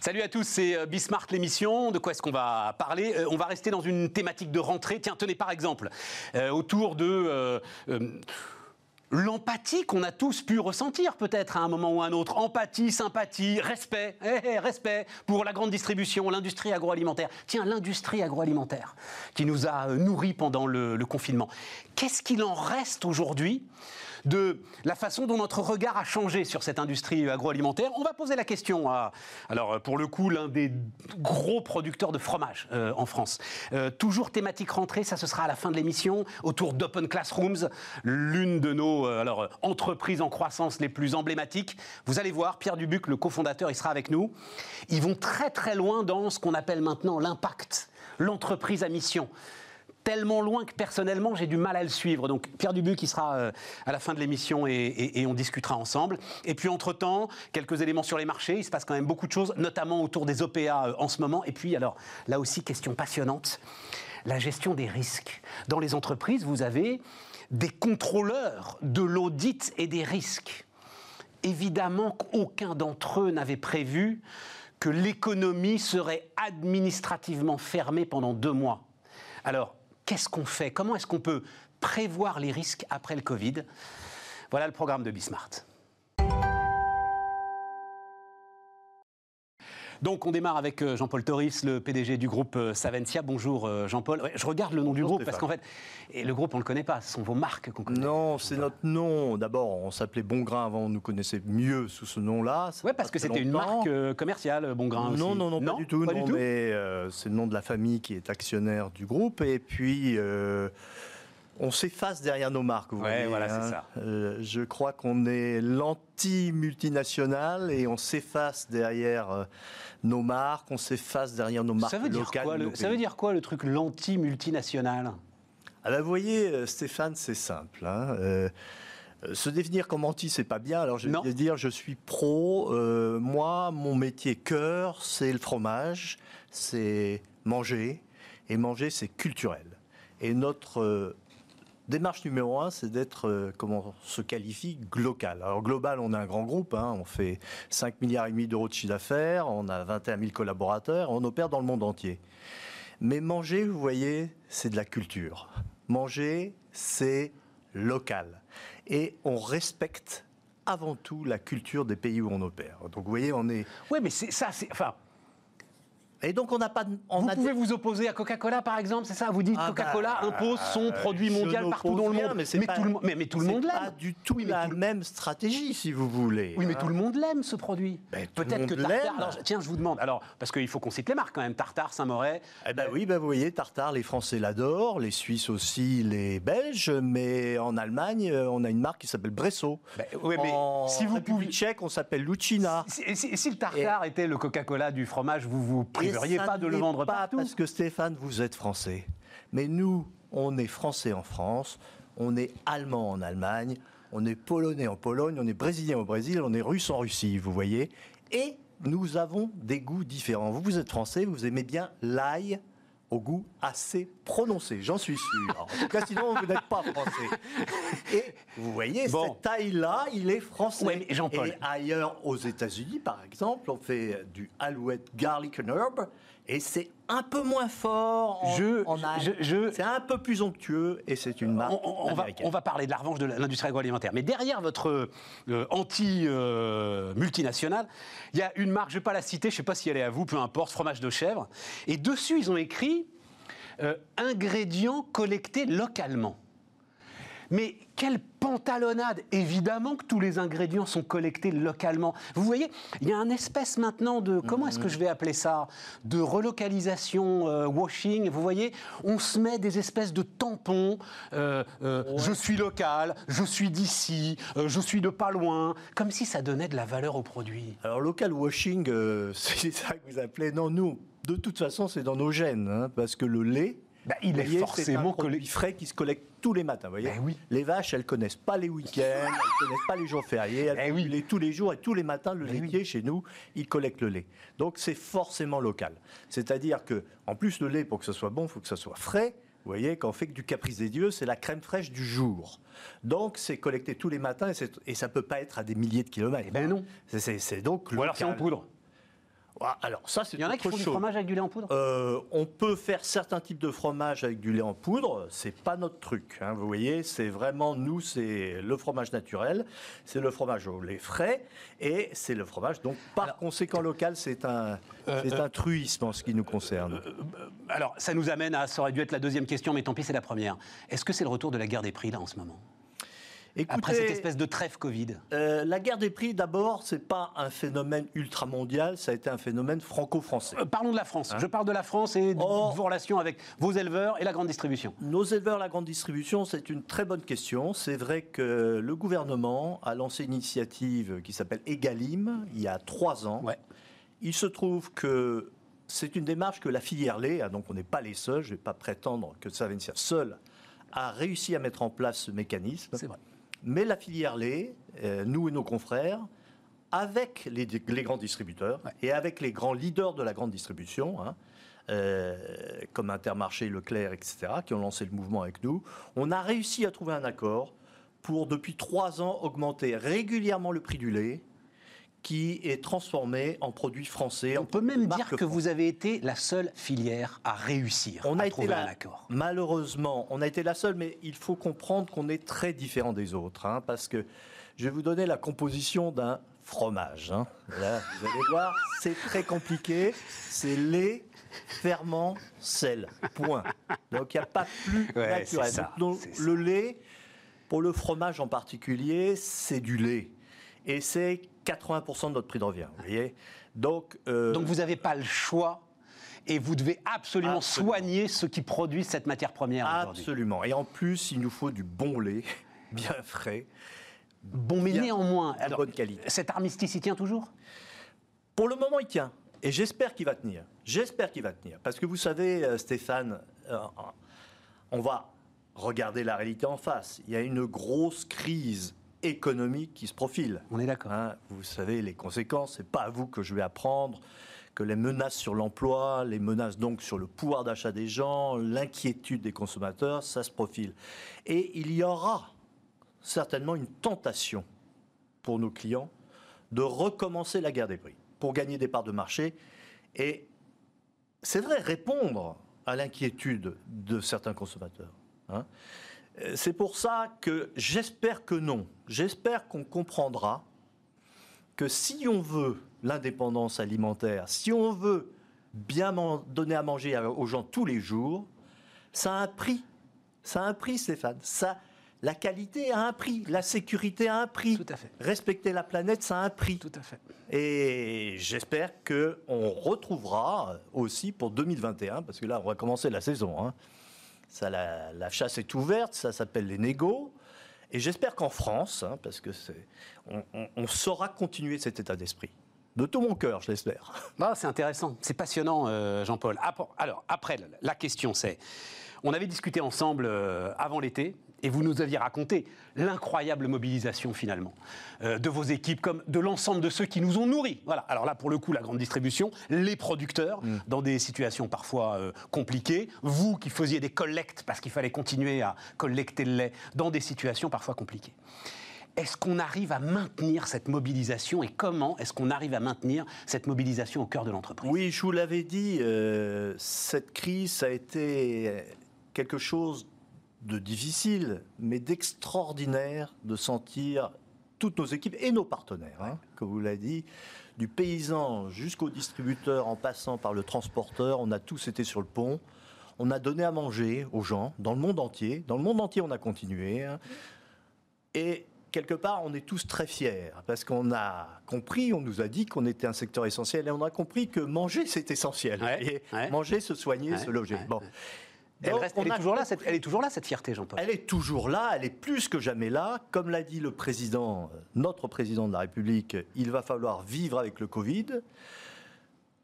Salut à tous, c'est euh, Bismart l'émission. De quoi est-ce qu'on va parler? Euh, On va rester dans une thématique de rentrée. Tiens, tenez par exemple, euh, autour de... L'empathie qu'on a tous pu ressentir peut-être à un moment ou à un autre. Empathie, sympathie, respect, eh, eh, respect pour la grande distribution, l'industrie agroalimentaire. Tiens, l'industrie agroalimentaire qui nous a nourris pendant le, le confinement. Qu'est-ce qu'il en reste aujourd'hui de la façon dont notre regard a changé sur cette industrie agroalimentaire On va poser la question à, alors pour le coup, l'un des gros producteurs de fromage euh, en France. Euh, toujours thématique rentrée, ça ce sera à la fin de l'émission, autour d'Open Classrooms, l'une de nos euh, alors, entreprises en croissance les plus emblématiques. Vous allez voir, Pierre Dubuc, le cofondateur, il sera avec nous. Ils vont très très loin dans ce qu'on appelle maintenant l'impact, l'entreprise à mission tellement loin que personnellement j'ai du mal à le suivre. Donc Pierre Dubuc qui sera euh, à la fin de l'émission et on discutera ensemble. Et puis entre-temps, quelques éléments sur les marchés. Il se passe quand même beaucoup de choses, notamment autour des OPA euh, en ce moment. Et puis alors là aussi, question passionnante, la gestion des risques. Dans les entreprises, vous avez des contrôleurs de l'audit et des risques. Évidemment qu'aucun d'entre eux n'avait prévu que l'économie serait administrativement fermée pendant deux mois. Alors, qu'est-ce qu'on fait? Comment est-ce qu'on peut prévoir les risques après le Covid? Voilà le programme de Bismart. Donc on démarre avec euh, Jean-Paul Toris, le PDG du groupe euh, Saventia. Bonjour euh, Jean-Paul. Ouais, je regarde le nom du groupe parce qu'en fait, et le groupe on le connaît pas, ce sont vos marques qu'on connaît. Non, c'est notre nom. D'abord, on s'appelait Bon Grain avant, on nous connaissait mieux sous ce nom-là. Fait parce que c'était une marque commerciale, Bon Grain aussi. Non, non, non, pas du tout. Pas non, du tout. mais euh, c'est le nom de la famille qui est actionnaire du groupe. Et puis, euh, on s'efface derrière nos marques. Vous Ouais, voyez, voilà, c'est hein. ça. Euh, je crois qu'on est l'anti-multinational et on s'efface derrière euh, nos marques, on s'efface derrière nos marques Ça veut dire quoi le, nos ça veut dire quoi le truc l'anti-multinational? Ah ben, vous voyez, euh, Stéphane, c'est simple. hein. Euh, se définir comme anti, c'est pas bien. Alors je vais dire, je suis pro. Euh, moi, mon métier cœur, c'est le fromage, c'est manger, et manger, c'est culturel. Et notre euh, démarche numéro un, c'est d'être, euh, comment on se qualifie, local. Alors global, on est un grand groupe, hein, on fait 5 milliards et demi d'euros de chiffre d'affaires, on a 21 000 collaborateurs, on opère dans le monde entier. Mais manger, vous voyez, c'est de la culture. Manger, c'est local. Et on respecte avant tout la culture des pays où on opère. Donc vous voyez, on est... Oui, mais c'est ça, c'est. Enfin, Et donc on n'a pas... On vous a pouvez des- vous opposer à Coca-Cola, par exemple, c'est ça Vous dites Ah Coca-Cola bah, impose son produit je mondial partout dans le monde. Mais, pas- tout le, mais, mais tout le monde pas l'aime. du tout Oui, mais la tout même stratégie, si vous voulez. Oui, mais hein. tout le monde l'aime ce produit. Ben, Peut-être que Tartare. l'aime. Alors, tiens, je vous demande. Alors, parce qu'il faut qu'on cite les marques quand même. Tartare, Saint-Moret. Eh ben oui, ben vous voyez, Tartare, les Français l'adorent, les Suisses aussi, les Belges, mais en Allemagne, euh, on a une marque qui s'appelle Bresso. Ben, oui, mais en si vous République pouviez- tchèque, on s'appelle Lucina. Si, si- si le Tartare était le Coca-Cola du fromage, vous vous priveriez Ça pas de le vendre pas partout. Parce que Stéphane, vous êtes français. Mais nous, on est français en France, on est allemand en Allemagne, on est polonais en Pologne, on est brésilien au Brésil, on est russe en Russie, vous voyez. Et nous avons des goûts différents. Vous, vous êtes français, vous aimez bien l'ail au goût assez prononcé, j'en suis sûr. En tout cas, sinon, vous n'êtes pas français. Et vous voyez, Bon. cet ail-là, il est français. Ouais. Et ailleurs, aux États-Unis, par exemple, on fait du alouette garlic and herb, et c'est un peu moins fort en, Je- en ail. je- je- C'est un peu plus onctueux, et c'est une marque On, va, américaine. on va parler de la revanche de l'industrie agroalimentaire. Mais derrière votre euh, anti-multinationale, il y a une marque, je ne vais pas la citer, je ne sais pas si elle est à vous, peu importe, fromage de chèvre. Et dessus, ils ont écrit euh, ingrédients collectés localement. Mais quelle pantalonnade Évidemment que tous les ingrédients sont collectés localement. Vous voyez, il y a un espèce maintenant de, comment est-ce que je vais appeler ça? De relocalisation, euh, washing. Vous voyez, on se met des espèces de tampons. euh, euh, Je suis local, je suis d'ici, je suis de pas loin. Comme si ça donnait de la valeur au produit. Alors, local washing, c'est ça que vous appelez. Non, nous, de toute façon, c'est dans nos gènes, hein, parce que le lait. Bah, il est voyez, forcément c'est un frais qui se collecte tous les matins. vous Voyez Ben oui. Les vaches, elles connaissent pas les week-ends, elles connaissent pas les jours fériés, elles font oui. lait tous les jours et tous les matins, le Ben laitier chez nous, il collecte le lait. Donc c'est forcément local. C'est-à-dire que, en plus, le lait, pour que ce soit bon, il faut que ça soit frais. Vous voyez, on fait que du caprice des dieux, c'est la crème fraîche du jour. Donc c'est collecté tous les matins et, et ça peut pas être à des milliers de kilomètres. Eh ben non. C'est- donc Ou alors c'est en poudre. Ah, Alors ça, c'est Il y en a qui font du fromage avec du lait en poudre Euh, on peut faire certains types de fromage avec du lait en poudre, c'est pas notre truc. hein, vous voyez, c'est vraiment nous, c'est le fromage naturel, c'est le fromage au lait frais et c'est le fromage donc par Alors- conséquent local, c'est un, Euh, c'est euh, un truisme en ce qui nous concerne. Alors, ça nous amène à, ça aurait dû être la deuxième question, mais tant pis, c'est la première. Est-ce que c'est le retour de la guerre des prix, là, en ce moment? Après cette espèce de trêve Covid euh, la guerre des prix, d'abord, c'est pas un phénomène ultramondial, ça a été un phénomène franco-français. Euh, Parlons de la France. Je parle de la France et de vos relations avec vos éleveurs et la grande distribution. Nos éleveurs, la grande distribution, c'est une très bonne question. C'est vrai que le gouvernement a lancé une initiative qui s'appelle Egalim il y a trois ans. Ouais. Il se trouve que c'est une démarche que la filière lait, ah, donc on n'est pas les seuls, je ne vais pas prétendre que ça Savencia seul, a réussi à mettre en place ce mécanisme. C'est vrai. Mais la filière lait, euh, nous et nos confrères, avec les, les grands distributeurs Ouais. et avec les grands leaders de la grande distribution, hein, euh, comme Intermarché, Leclerc, etc., qui ont lancé le mouvement avec nous, on a réussi à trouver un accord pour, depuis trois ans, augmenter régulièrement le prix du lait qui est transformé en produit français. On en peut même dire que France. vous avez été la seule filière à réussir On à a été trouver la- un accord. Malheureusement, on a été la seule, mais il faut comprendre qu'on est très différent des autres, hein, parce que je vais vous donner la composition d'un fromage. hein. Là, vous allez voir, c'est très compliqué. C'est lait, ferment, sel. Point. Donc il n'y a pas plus Ouais, naturel. ça, Donc, ça. le lait, pour le fromage en particulier, c'est du lait. Et c'est 80% de notre prix de revient. Vous voyez Donc, euh, Donc vous n'avez pas le choix et vous devez absolument, Absolument. soigner ceux qui produisent cette matière première. Absolument. Et en plus, il nous faut du bon lait, bien frais, Bon, mais néanmoins, alors, bonne qualité. cet armistice y tient toujours? Pour le moment, il tient. Et j'espère qu'il va tenir. J'espère qu'il va tenir. Parce que vous savez, euh, Stéphane, euh, on va regarder la réalité en face. Il y a une grosse crise économique qui se profile. On est d'accord. Hein, vous savez les conséquences, c'est pas à vous que je vais apprendre que les menaces sur l'emploi, les menaces donc sur le pouvoir d'achat des gens, l'inquiétude des consommateurs, ça se profile. Et il y aura certainement une tentation pour nos clients de recommencer la guerre des prix pour gagner des parts de marché et c'est vrai répondre à l'inquiétude de certains consommateurs. hein. Euh, C'est pour ça que j'espère que non. J'espère qu'on comprendra que si on veut l'indépendance alimentaire, si on veut bien donner à manger aux gens tous les jours, ça a un prix. Ça a un prix, Stéphane. Ça, la qualité a un prix, la sécurité a un prix. Tout à fait. Respecter la planète, ça a un prix. Tout à fait. Et j'espère qu'on retrouvera aussi pour 2021, parce que là, on va commencer la saison. hein. Ça, la, chasse est ouverte, ça s'appelle les négos. Et j'espère qu'en France, hein, parce que c'est, on, saura continuer cet état d'esprit. De tout mon cœur, je l'espère. Ah, c'est intéressant, c'est passionnant, euh, Jean-Paul. Alors, après, la question c'est, on avait discuté ensemble euh, avant l'été, et vous nous aviez raconté l'incroyable mobilisation finalement euh, de vos équipes, comme de l'ensemble de ceux qui nous ont nourris. Voilà. Alors là, pour le coup, la grande distribution, les producteurs, dans des situations parfois euh, compliquées, vous qui faisiez des collectes parce qu'il fallait continuer à collecter le lait dans des situations parfois compliquées. Est-ce qu'on arrive à maintenir cette mobilisation et comment est-ce qu'on arrive à maintenir cette mobilisation au cœur de l'entreprise? Oui, je vous l'avais dit, euh, cette crise ça a été quelque chose de difficile, mais d'extraordinaire de sentir toutes nos équipes et nos partenaires, hein, comme vous l'avez dit, du paysan jusqu'au distributeur en passant par le transporteur, on a tous été sur le pont. On a donné à manger aux gens dans le monde entier. Dans le monde entier, on a continué. hein. Et quelque part, on est tous très fiers parce qu'on a compris, on nous a dit qu'on était un secteur essentiel et on a compris que manger, c'est essentiel. Ouais, et ouais. manger, se soigner, Ouais, se loger. bon. Elle, reste- elle est toujours là, cette, elle est toujours là, cette fierté, Jean-Paul. elle est toujours là, elle est plus que jamais là. Comme l'a dit le président, euh, notre président de la République, il va falloir vivre avec le Covid.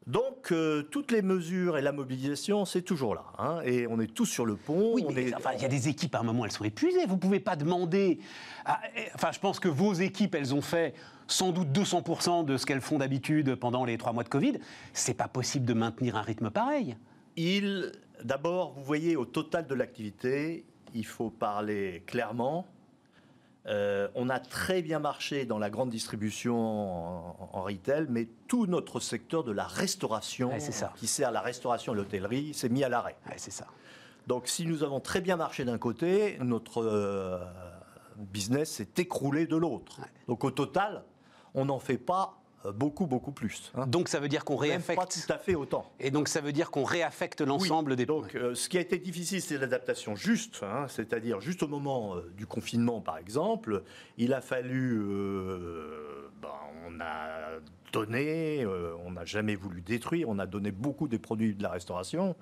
Donc, euh, toutes les mesures et la mobilisation, c'est toujours là. hein. et on est tous sur le pont. Oui, est- enfin, il y a des équipes, à un moment, elles sont épuisées. Vous ne pouvez pas demander. à- enfin, je pense que vos équipes, elles ont fait sans doute 200% de ce qu'elles font d'habitude pendant les trois mois de Covid. C'est pas possible de maintenir un rythme pareil. Il, d'abord, vous voyez, au total de l'activité, il faut parler clairement. Euh, on a très bien marché dans la grande distribution en, en retail, mais tout notre secteur de la restauration, Ouais, c'est ça. qui sert la restauration et l'hôtellerie, s'est mis à l'arrêt. Ouais, c'est ça. Donc si nous avons très bien marché d'un côté, notre euh, business s'est écroulé de l'autre. Ouais. Donc au total, on n'en fait pas beaucoup, beaucoup plus. hein. Donc ça veut dire qu'on Même pas réaffecte. tout à fait autant. Et donc ça veut dire qu'on réaffecte l'ensemble Oui, des Donc, euh, ce qui a été difficile, c'est l'adaptation juste, hein, c'est-à-dire juste au moment euh, du confinement, par exemple, il a fallu, euh, ben, on a donné, euh, on n'a jamais voulu détruire, on a donné beaucoup des produits de la restauration.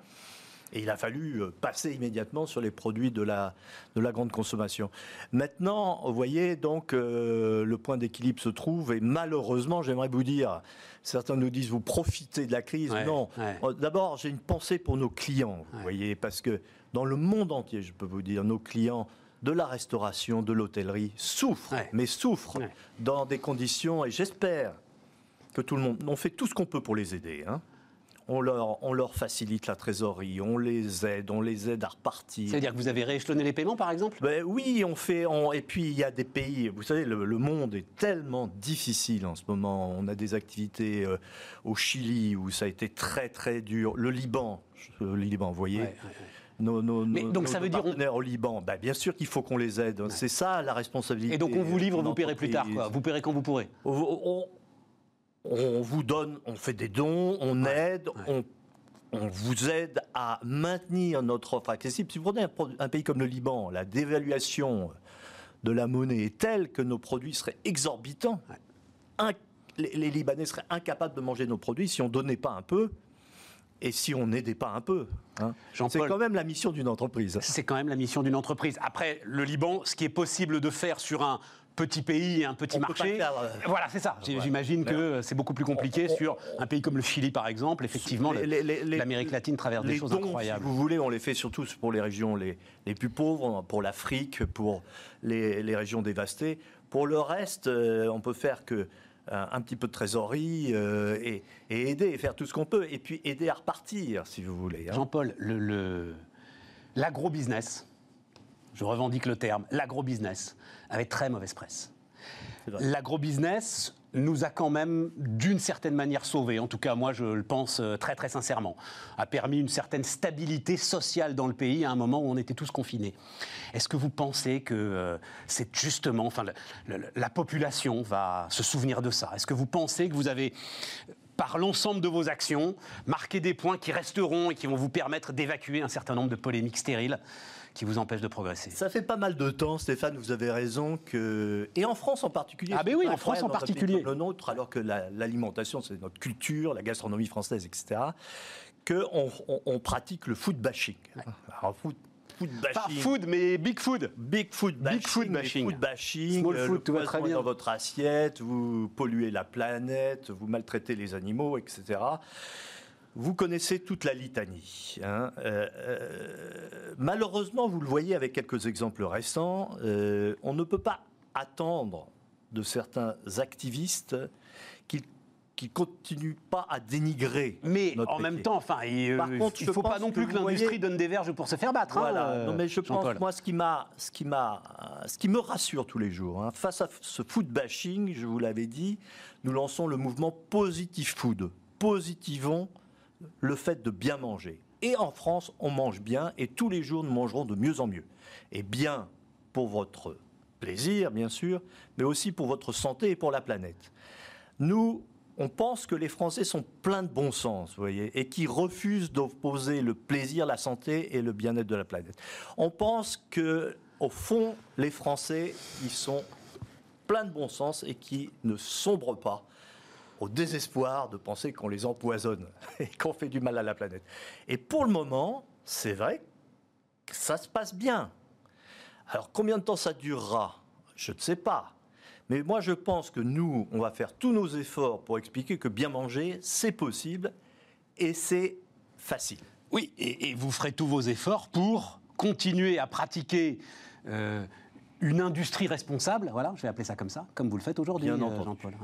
Et il a fallu euh, passer immédiatement sur les produits de la, de la grande consommation. Maintenant, vous voyez, donc, euh, le point d'équilibre se trouve, et malheureusement, j'aimerais vous dire, certains nous disent, vous profitez de la crise. Ouais, non. ouais. Euh, D'abord, j'ai une pensée pour nos clients, vous Ouais. voyez, parce que dans le monde entier, je peux vous dire, nos clients de la restauration, de l'hôtellerie souffrent, mais souffrent dans des conditions, et j'espère que tout le monde, on fait tout ce qu'on peut pour les aider. hein. On leur, on leur facilite la trésorerie, on les aide, on les aide à repartir. Ça veut dire que vous avez rééchelonné les paiements, par exemple? Ben oui, on fait. on- et puis il y a des pays. Vous savez, le, le monde est tellement difficile en ce moment. On a des activités euh, au Chili où ça a été très très dur. Le Liban, le Liban, vous voyez. Ouais, ouais, ouais. Nos, nos- Mais nos- donc nos ça veut dire on- partenaires au Liban. Ben, bien sûr qu'il faut qu'on les aide. C'est ça la responsabilité. Et donc on vous livre, vous paierez plus tard, quoi. Vous paierez quand vous pourrez? On, on- on vous donne, on fait des dons, on aide, on, on vous aide à maintenir notre offre accessible. Si vous prenez un, pays comme le Liban, la dévaluation de la monnaie est telle que nos produits seraient exorbitants. Un- les, les Libanais seraient incapables de manger nos produits si on donnait pas un peu et si on n'aidait pas un peu. hein. C'est quand même la mission d'une entreprise. C'est quand même la mission d'une entreprise. Après, le Liban, ce qui est possible de faire sur un petit pays et un petit On marché. faire, euh, Voilà, c'est ça. J'imagine que c'est beaucoup plus compliqué On- on- sur un pays comme le Chili, par exemple. Effectivement, l'Amérique latine traverse des choses dons, incroyables. Si vous voulez, on les fait surtout pour les régions les, les plus pauvres, pour l'Afrique, pour les, les régions dévastées. Pour le reste, euh, on peut faire que euh, un petit peu de trésorerie euh, et, et aider, et faire tout ce qu'on peut, et puis aider à repartir, si vous voulez. hein. Jean-Paul, le- le- l'agro-business, je revendique le terme, l'agro-business, avait très mauvaise presse. L'agro-business nous a quand même, d'une certaine manière, sauvés. En tout cas, moi, je le pense euh, très, très sincèrement. A permis une certaine stabilité sociale dans le pays à un moment où on était tous confinés. Est-ce que vous pensez que euh, c'est justement, enfin, le- le- la population va se souvenir de ça? Est-ce que vous pensez que vous avez par l'ensemble de vos actions, marqué des points qui resteront et qui vont vous permettre d'évacuer un certain nombre de polémiques stériles qui vous empêchent de progresser. Ça fait pas mal de temps, Stéphane, vous avez raison que et en France en particulier. Ah ben oui, pas en France en particulier. comme Le nôtre, alors que la- l'alimentation, c'est notre culture, la gastronomie française, etc. Que on, pratique le food bashing. Alors, food, food Pas bashing. food, mais big food. Big food bashing, Big food bashing. food bashing, Small euh, food, le tout va très bien. dans votre assiette, vous polluez la planète, vous maltraitez les animaux, etc. Vous connaissez toute la litanie. hein. Euh, euh, malheureusement, vous le voyez avec quelques exemples récents, euh, on ne peut pas attendre de certains activistes qu'ils qui continuent pas à dénigrer. Mais en même temps, enfin, il Par contre, il faut pas non plus que, l'industrie voyez- donne des verges pour se faire battre. hein, Voilà. euh, non, mais je pense, moi, ce qui m'a, ce qui m'a, ce qui me rassure tous les jours, hein, face à ce food bashing, je vous l'avais dit, nous lançons le mouvement Positive Food. Positivons le fait de bien manger. Et en France, on mange bien, et tous les jours, nous mangerons de mieux en mieux. Et bien pour votre plaisir, bien sûr, mais aussi pour votre santé et pour la planète. Nous, on pense que les Français sont pleins de bon sens, vous voyez, et qui refusent d'opposer le plaisir, la santé et le bien-être de la planète. On pense que, au fond, les Français, ils sont pleins de bon sens et qui ne sombrent pas au désespoir de penser qu'on les empoisonne et qu'on fait du mal à la planète. Et pour le moment, c'est vrai que ça se passe bien. Alors combien de temps ça durera Je ne sais pas. Mais moi je pense que nous, on va faire tous nos efforts pour expliquer que bien manger, c'est possible et c'est facile. Oui, et, et vous ferez tous vos efforts pour continuer à pratiquer euh, une industrie responsable. Voilà, je vais appeler ça comme ça, comme vous le faites aujourd'hui, euh. Jean-Paul. Voilà.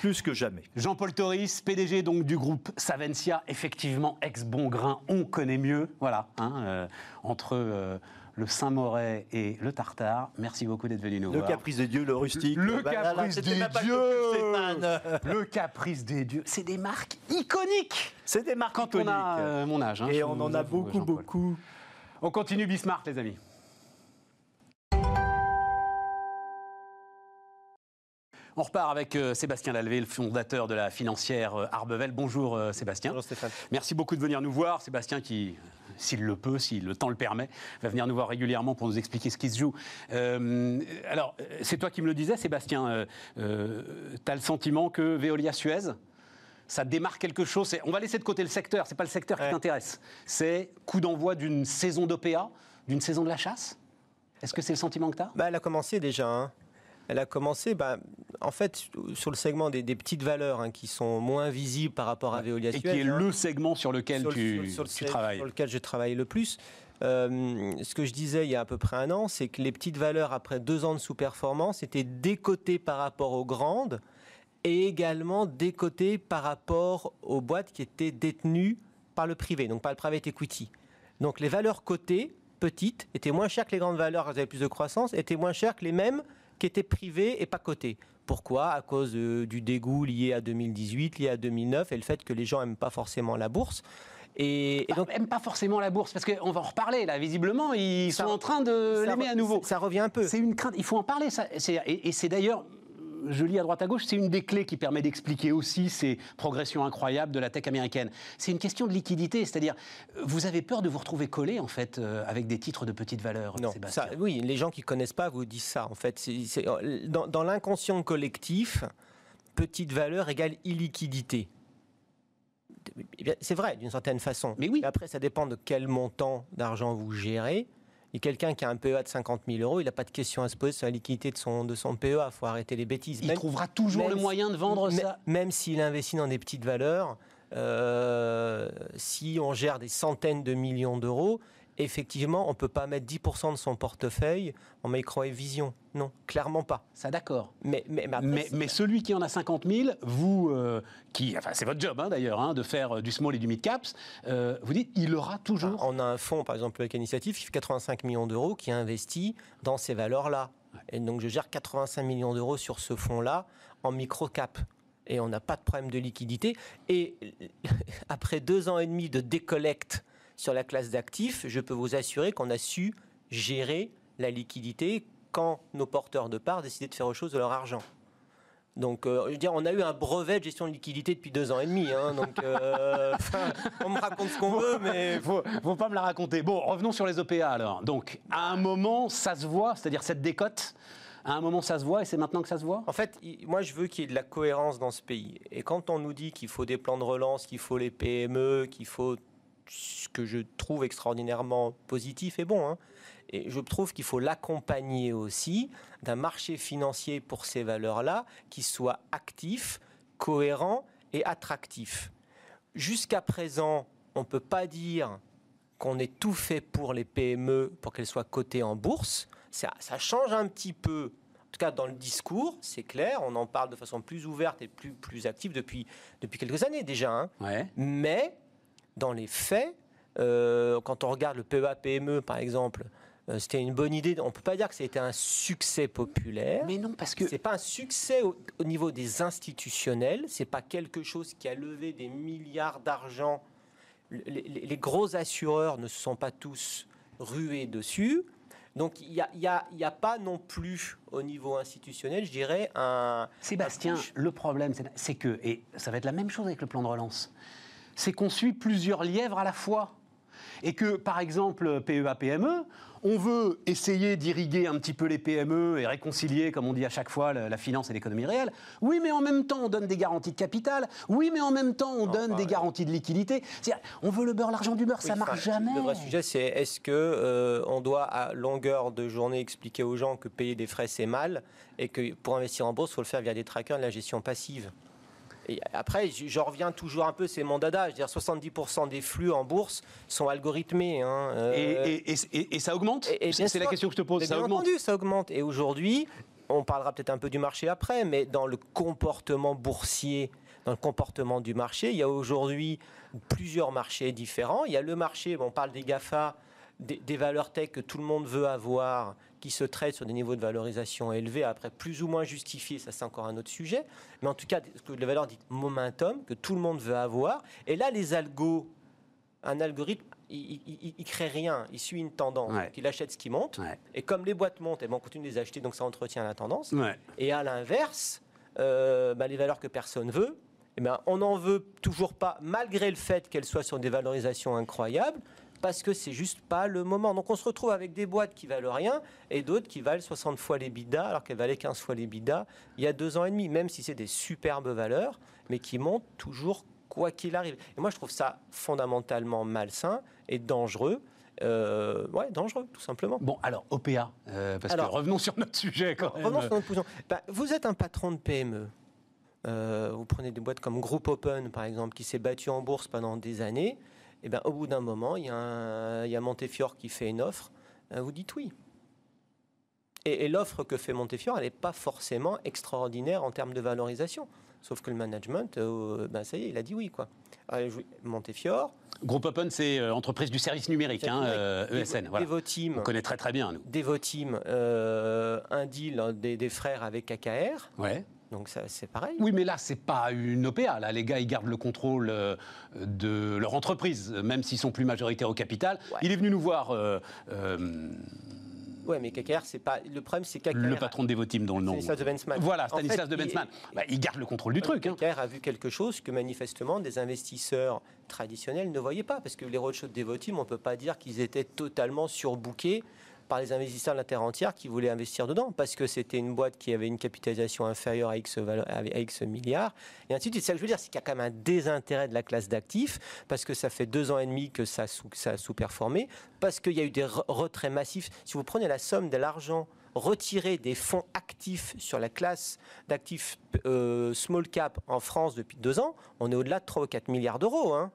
Plus que jamais. Jean-Paul Toris, PDG donc du groupe Savencia, effectivement ex bon grain, on connaît mieux, voilà, hein, euh, entre euh, le Saint-Moret et le Tartare. Merci beaucoup d'être venu nous le voir. Le caprice des dieux, le rustique. Le bah, caprice des dieux. Le caprice des dieux. C'est des marques iconiques. C'est des marques Quand iconiques. on a euh, mon âge. Hein, et on en a beaucoup, beaucoup. On continue Bismarck, les amis. On repart avec euh, Sébastien Lalvé, le fondateur de la financière euh, Arbevel. Bonjour euh, Sébastien. Bonjour Stéphane. Merci beaucoup de venir nous voir. Sébastien qui, s'il le peut, si le temps le permet, va venir nous voir régulièrement pour nous expliquer ce qui se joue. Alors, c'est toi qui me le disais, Sébastien. Tu as le sentiment que Veolia Suez, ça démarre quelque chose? On va laisser de côté le secteur, c'est pas le secteur ouais. qui t'intéresse. C'est coup d'envoi d'une saison d'OPA, d'une saison de la chasse? Est-ce que c'est le sentiment que tu as bah, Elle a commencé déjà. Hein. Elle a commencé, bah, en fait, sur le segment des, des petites valeurs hein, qui sont moins visibles par rapport à Veolia Et qui est hein, le segment sur lequel sur, tu, sur, sur tu le, travailles. Sur lequel je travaille le plus. Euh, ce que je disais il y a à peu près un an, c'est que les petites valeurs, après deux ans de sous-performance, étaient décotées par rapport aux grandes et également décotées par rapport aux boîtes qui étaient détenues par le privé, donc par le private equity. Donc les valeurs cotées, petites, étaient moins chères que les grandes valeurs, elles avaient plus de croissance, étaient moins chères que les mêmes qui étaient privés et pas cotés. Pourquoi? À cause de, du dégoût lié à 2018, lié à 2009 et le fait que les gens n'aiment pas forcément la bourse. Et, et donc, même pas forcément la bourse, parce qu'on va en reparler là. Visiblement, ils ça, sont en train de l'aimer à nouveau. Ça revient un peu. C'est une crainte. Il faut en parler. Ça, et, et c'est d'ailleurs je lis à droite à gauche, c'est une des clés qui permet d'expliquer aussi ces progressions incroyables de la tech américaine. C'est une question de liquidité, c'est-à-dire vous avez peur de vous retrouver collé en fait euh, avec des titres de petite valeur. Non, Sébastien? ça, oui, les gens qui connaissent pas vous disent ça. En fait, c'est, dans, dans l'inconscient collectif, petite valeur égale illiquidité. C'est vrai d'une certaine façon. Mais oui. Après, ça dépend de quel montant d'argent vous gérez. Et quelqu'un qui a un PEA de 50 000 euros, il n'a pas de question à se poser sur la liquidité de son, de son PEA. Il faut arrêter les bêtises. Il même, trouvera toujours le moyen de vendre même, ça. Même s'il investit dans des petites valeurs, euh, si on gère des centaines de millions d'euros, effectivement, on ne peut pas mettre 10% de son portefeuille en micro-vision. Non, clairement pas. Ça, d'accord. Mais, mais, mais, mais, mais, celui qui en a 50 000, vous, euh, qui, enfin, c'est votre job hein, d'ailleurs, hein, de faire du small et du mid caps, euh, vous dites, il aura toujours. On a un fonds, par exemple, avec Initiative, qui fait 85 millions d'euros, qui investit dans ces valeurs-là. Et donc, je gère 85 millions d'euros sur ce fonds-là en micro-cap et on n'a pas de problème de liquidité. Et après deux ans et demi de décollecte sur la classe d'actifs, je peux vous assurer qu'on a su gérer la liquidité quand nos porteurs de parts décidaient de faire autre chose de leur argent. Donc, euh, je veux dire, on a eu un brevet de gestion de liquidité depuis deux ans et demi. Hein, donc, euh, on me raconte ce qu'on veut, mais faut, faut pas me la raconter. Bon, revenons sur les OPA alors. Donc, à un moment, ça se voit, c'est-à-dire cette décote. À un moment, ça se voit et c'est maintenant que ça se voit? En fait, moi, je veux qu'il y ait de la cohérence dans ce pays. Et quand on nous dit qu'il faut des plans de relance, qu'il faut les PME, qu'il faut ce que je trouve extraordinairement positif et bon, hein, et je trouve qu'il faut l'accompagner aussi d'un marché financier pour ces valeurs-là qui soit actif, cohérent et attractif. Jusqu'à présent, on ne peut pas dire qu'on ait tout fait pour les PME pour qu'elles soient cotées en bourse. Ça, ça, change un petit peu. En tout cas, dans le discours, c'est clair, on en parle de façon plus ouverte et plus, plus active depuis, depuis quelques années déjà. Hein. Ouais. Mais, dans les faits, euh, quand on regarde le PEA-PME, par exemple, euh, c'était une bonne idée. On ne peut pas dire que ça a été un succès populaire. Mais non, parce que c'est pas un succès au, au, niveau des institutionnels. C'est pas quelque chose qui a levé des milliards d'argent. Les, les, les, gros assureurs ne se sont pas tous rués dessus. Donc il n'y a, y a, y a, pas non plus au niveau institutionnel, je dirais, un... Sébastien, un le problème, c'est que, et ça va être la même chose avec le plan de relance, c'est qu'on suit plusieurs lièvres à la fois. Et que, par exemple, PEA-PME, on veut essayer d'irriguer un petit peu les PME et réconcilier, comme on dit à chaque fois, la, la finance et l'économie réelle. Oui, mais en même temps, on donne des garanties de capital. Oui, mais en même temps, on non, donne des ouais. garanties de liquidité. On veut le beurre, l'argent du beurre, oui, ça marche jamais. Le vrai sujet, c'est est-ce que euh, on doit à longueur de journée expliquer aux gens que payer des frais c'est mal et que pour investir en bourse, il faut le faire via des trackers, de la gestion passive? Et après, je reviens toujours un peu, c'est mon dada. Je veux dire, 70% des flux en bourse sont algorithmés. Hein, euh, et, et, et, et, ça augmente? C'est la question que je te pose. Ça bien augmente. entendu, ça augmente. Et aujourd'hui, on parlera peut-être un peu du marché après, mais dans le comportement boursier, dans le comportement du marché, il y a aujourd'hui plusieurs marchés différents. Il y a le marché, on parle des GAFA, des, des valeurs tech que tout le monde veut avoir, qui se traitent sur des niveaux de valorisation élevés, après plus ou moins justifiés, ça c'est encore un autre sujet, mais en tout cas, ce que les valeurs dites momentum, que tout le monde veut avoir, et là les algos, un algorithme, il, il, il crée rien, il suit une tendance, Ouais. donc il achète ce qui monte, Ouais. et comme les boîtes montent, et ben, on continue de les acheter, donc ça entretient la tendance, Ouais. et à l'inverse, euh, bah, les valeurs que personne veut, eh ben, on n'en veut toujours pas, malgré le fait qu'elles soient sur des valorisations incroyables, parce que c'est juste pas le moment. Donc on se retrouve avec des boîtes qui valent rien et d'autres qui valent 60 fois les bidas alors qu'elles valaient 15 fois les bidas il y a deux ans et demi, même si c'est des superbes valeurs, mais qui montent toujours quoi qu'il arrive. Et moi je trouve ça fondamentalement malsain et dangereux. Euh, ouais, dangereux, tout simplement. Bon, alors, OPA, euh, parce Alors- que revenons sur notre sujet quand même. Revenons sur notre position. Ben, vous êtes un patron de PME. Euh, vous prenez des boîtes comme Group Open, par exemple, qui s'est battu en bourse pendant des années. Et ben, au bout d'un moment, il y, a un- il y a Montefiore qui fait une offre. Euh, vous dites oui. Et, et l'offre que fait Montefiore, elle n'est pas forcément extraordinaire en termes de valorisation. Sauf que le management, euh, ben, ça y est, il a dit oui. Quoi. Allez, je- Montefiore, Groupe Open, c'est euh, entreprise du service numérique, hein, euh, Devo- ESN. Voilà. Devoteam, On connaît très très bien, nous. Devoteam, un deal hein, des, des frères avec KKR. Ouais. Donc c'est pareil. Oui, mais là, c'est pas une OPA. Là, les gars, ils gardent le contrôle euh, de leur entreprise, même s'ils sont plus majoritaires au capital. Ouais. Il est venu nous voir, euh, euh, Ouais, mais KKR, c'est pas. Le problème, c'est KKR. le patron de Devoteam, dont le nom. Stanislas de Bensman. Voilà, En Stanislas fait, de il- Bensman. Bah, il garde le contrôle du truc. Hein. KKR a vu quelque chose que manifestement des investisseurs traditionnels ne voyaient pas, parce que les roadshows de Devoteam, on ne peut pas dire qu'ils étaient totalement surbookés par les investisseurs de la terre entière qui voulaient investir dedans, parce que c'était une boîte qui avait une capitalisation inférieure à X, milliards, et ainsi de suite. C'est ça que je veux dire, c'est qu'il y a quand même un désintérêt de la classe d'actifs, parce que ça fait deux ans et demi que ça, a sous-performé, parce qu'il y a eu des re- retraits massifs. Si vous prenez la somme de l'argent retiré des fonds actifs sur la classe d'actifs euh, small cap en France depuis deux ans, on est au-delà de 3 ou 4 milliards d'euros. Hein.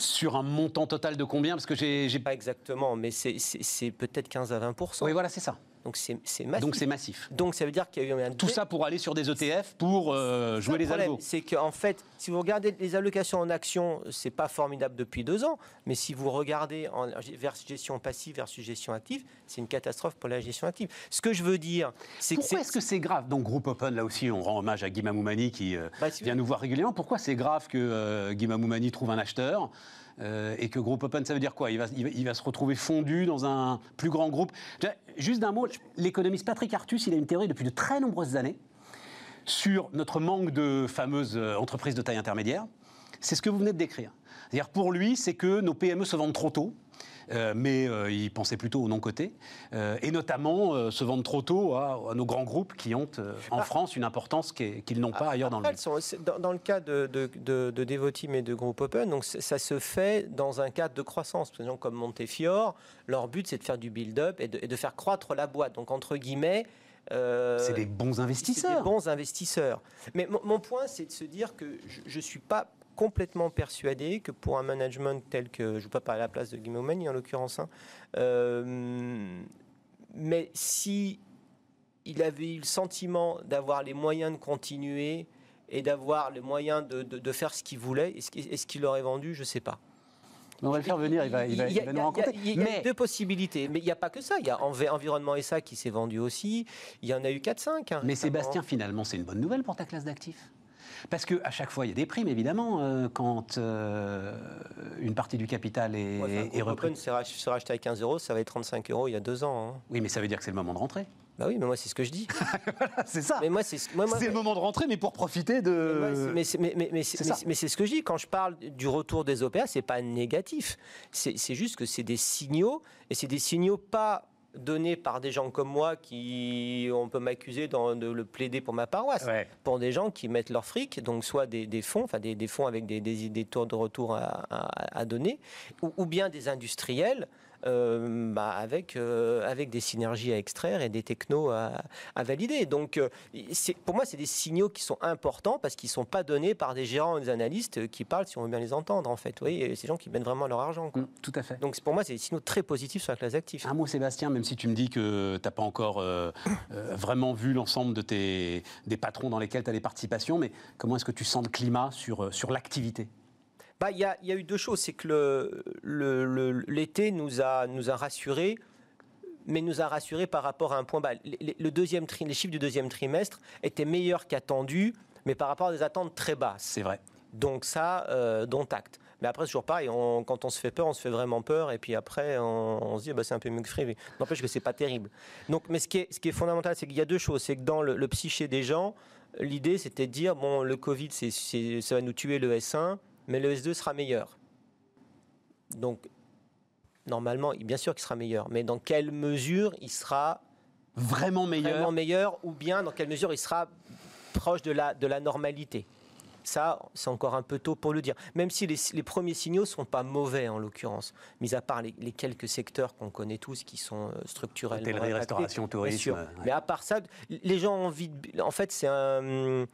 Sur un montant total de combien? Parce que j'ai. Pas exactement, mais c'est peut-être 15 à 20% Oui, voilà, c'est ça. Donc c'est massif. Donc c'est massif. Donc ça veut dire qu'il y a eu un Tout ça pour aller sur des ETF pour euh, jouer Le les problème, algos. C'est qu'en fait, si vous regardez les allocations en actions, c'est pas formidable depuis deux ans, mais si vous regardez en vers gestion passive versus gestion active, c'est une catastrophe pour la gestion active. Ce que je veux dire, c'est que Pourquoi est-ce que c'est grave Donc Groupe Open, là aussi, on rend hommage à Guy Mamoumani qui euh, Bah, si- vient nous voir régulièrement. Pourquoi c'est grave que euh, Guy Mamoumani trouve un acheteur euh, et que Groupe Open, ça veut dire quoi? Il va, il, va, il va se retrouver fondu dans un plus grand groupe. Juste d'un mot, l'économiste Patrick Artus, il a une théorie depuis de très nombreuses années sur notre manque de fameuses euh, entreprises de taille intermédiaire. C'est ce que vous venez de décrire. C'est-à-dire pour lui, c'est que nos PME se vendent trop tôt. Euh, mais euh, il pensait plutôt au non-côté, euh, et notamment euh, se vendent trop tôt à, à nos grands groupes qui ont en Ah. France une importance qu'ils n'ont pas ailleurs dans le monde. dans, dans le cas de, de, de, de Devoteam et de Groupe Open, donc ça se fait dans un cadre de croissance. Par exemple, comme Montefiore, leur but c'est de faire du build-up et de, et de faire croître la boîte. Donc entre guillemets, euh, C'est des bons investisseurs. des bons investisseurs. Mais mon, mon point, c'est de se dire que je ne suis pas complètement persuadé que pour un management tel que, je ne veux pas parler à la place de Guillaume en l'occurrence, hein, euh, mais si il avait eu le sentiment d'avoir les moyens de continuer et d'avoir les moyens de, de- de faire ce qu'il voulait, est-ce qu'il aurait vendu? Je ne sais pas. On va le faire venir, il va, il va, Il va nous raconter. il y a- il y a Mais deux possibilités, mais il n'y a pas que ça. Il y a Env- Environnement SA qui s'est vendu aussi. Il y en a eu 4-5. hein, Mais. Sébastien, finalement, c'est une bonne nouvelle pour ta classe d'actifs? Parce qu'à chaque fois, il y a des primes, évidemment, euh, quand euh, une partie du capital est, Ouais, est reprise. S'est rach- racheté à 15 euros, ça va être 35 euros il y a deux ans. hein. Oui, mais ça veut dire que c'est le moment de rentrer. Bah oui, mais moi c'est ce que je dis. c'est ça. mais moi c'est moi, moi- le moment de rentrer, mais pour profiter de. mais c'est- mais- mais- mais ce que je dis quand je parle du retour des OPA, c'est pas négatif. C'est c'est juste que c'est des signaux et c'est des signaux pas donnés par des gens comme moi qui on peut m'accuser de le plaider pour ma paroisse. Ouais. pour des gens qui mettent leur fric, donc soit des, des fonds, enfin des, des fonds avec des, des, des tours de retour à, à- à donner, ou, ou bien des industriels euh, bah, avec, euh, avec des synergies à extraire et des technos à, à valider. Donc euh, pour moi, c'est des signaux qui sont importants parce qu'ils ne sont pas donnés par des gérants ou des analystes qui parlent si on veut bien les entendre en fait. Vous voyez, c'est des gens qui mettent vraiment leur argent. quoi. Mm, Tout à fait. Donc pour moi, c'est des signaux très positifs sur la classe d'actifs. Un mot, Sébastien, même si tu me dis que tu n'as pas encore euh, vraiment vu l'ensemble de tes, des patrons dans lesquels tu as des participations, mais comment est-ce que tu sens le climat sur, sur l'activité? Bah, Il y, a, y, a eu deux choses. C'est que l'été le, nous, a, nous a rassurés, mais nous a rassurés par rapport à un point bas. Le, deuxième les chiffres du deuxième trimestre étaient meilleurs qu'attendus, mais par rapport à des attentes très basses. C'est vrai. Donc ça, euh, dont acte. Mais après, c'est toujours pareil. quand on se fait peur, on se fait vraiment peur. Et puis après, on, se dit, bah, c'est un peu mieux que frais. N'empêche que c'est pas terrible. Donc, mais ce qui est, ce qui est fondamental, c'est qu'il y a deux choses. C'est que dans le, le psyché des gens, l'idée, c'était de dire, bon, le Covid, c'est, ça va nous tuer le S1, mais le S2 sera meilleur. Donc, normalement, bien sûr qu'il sera meilleur. Mais dans quelle mesure il sera vraiment meilleur, vraiment meilleur ou bien dans quelle mesure il sera proche de la, de la normalité? Ça, c'est encore un peu tôt pour le dire. Même si les, premiers signaux ne sont pas mauvais en l'occurrence, mis à part les, quelques secteurs qu'on connaît tous qui sont euh, structurels. Hôtellerie, restauration, tourisme. Mais à part ça, les gens ont envie de... En fait, c'est un...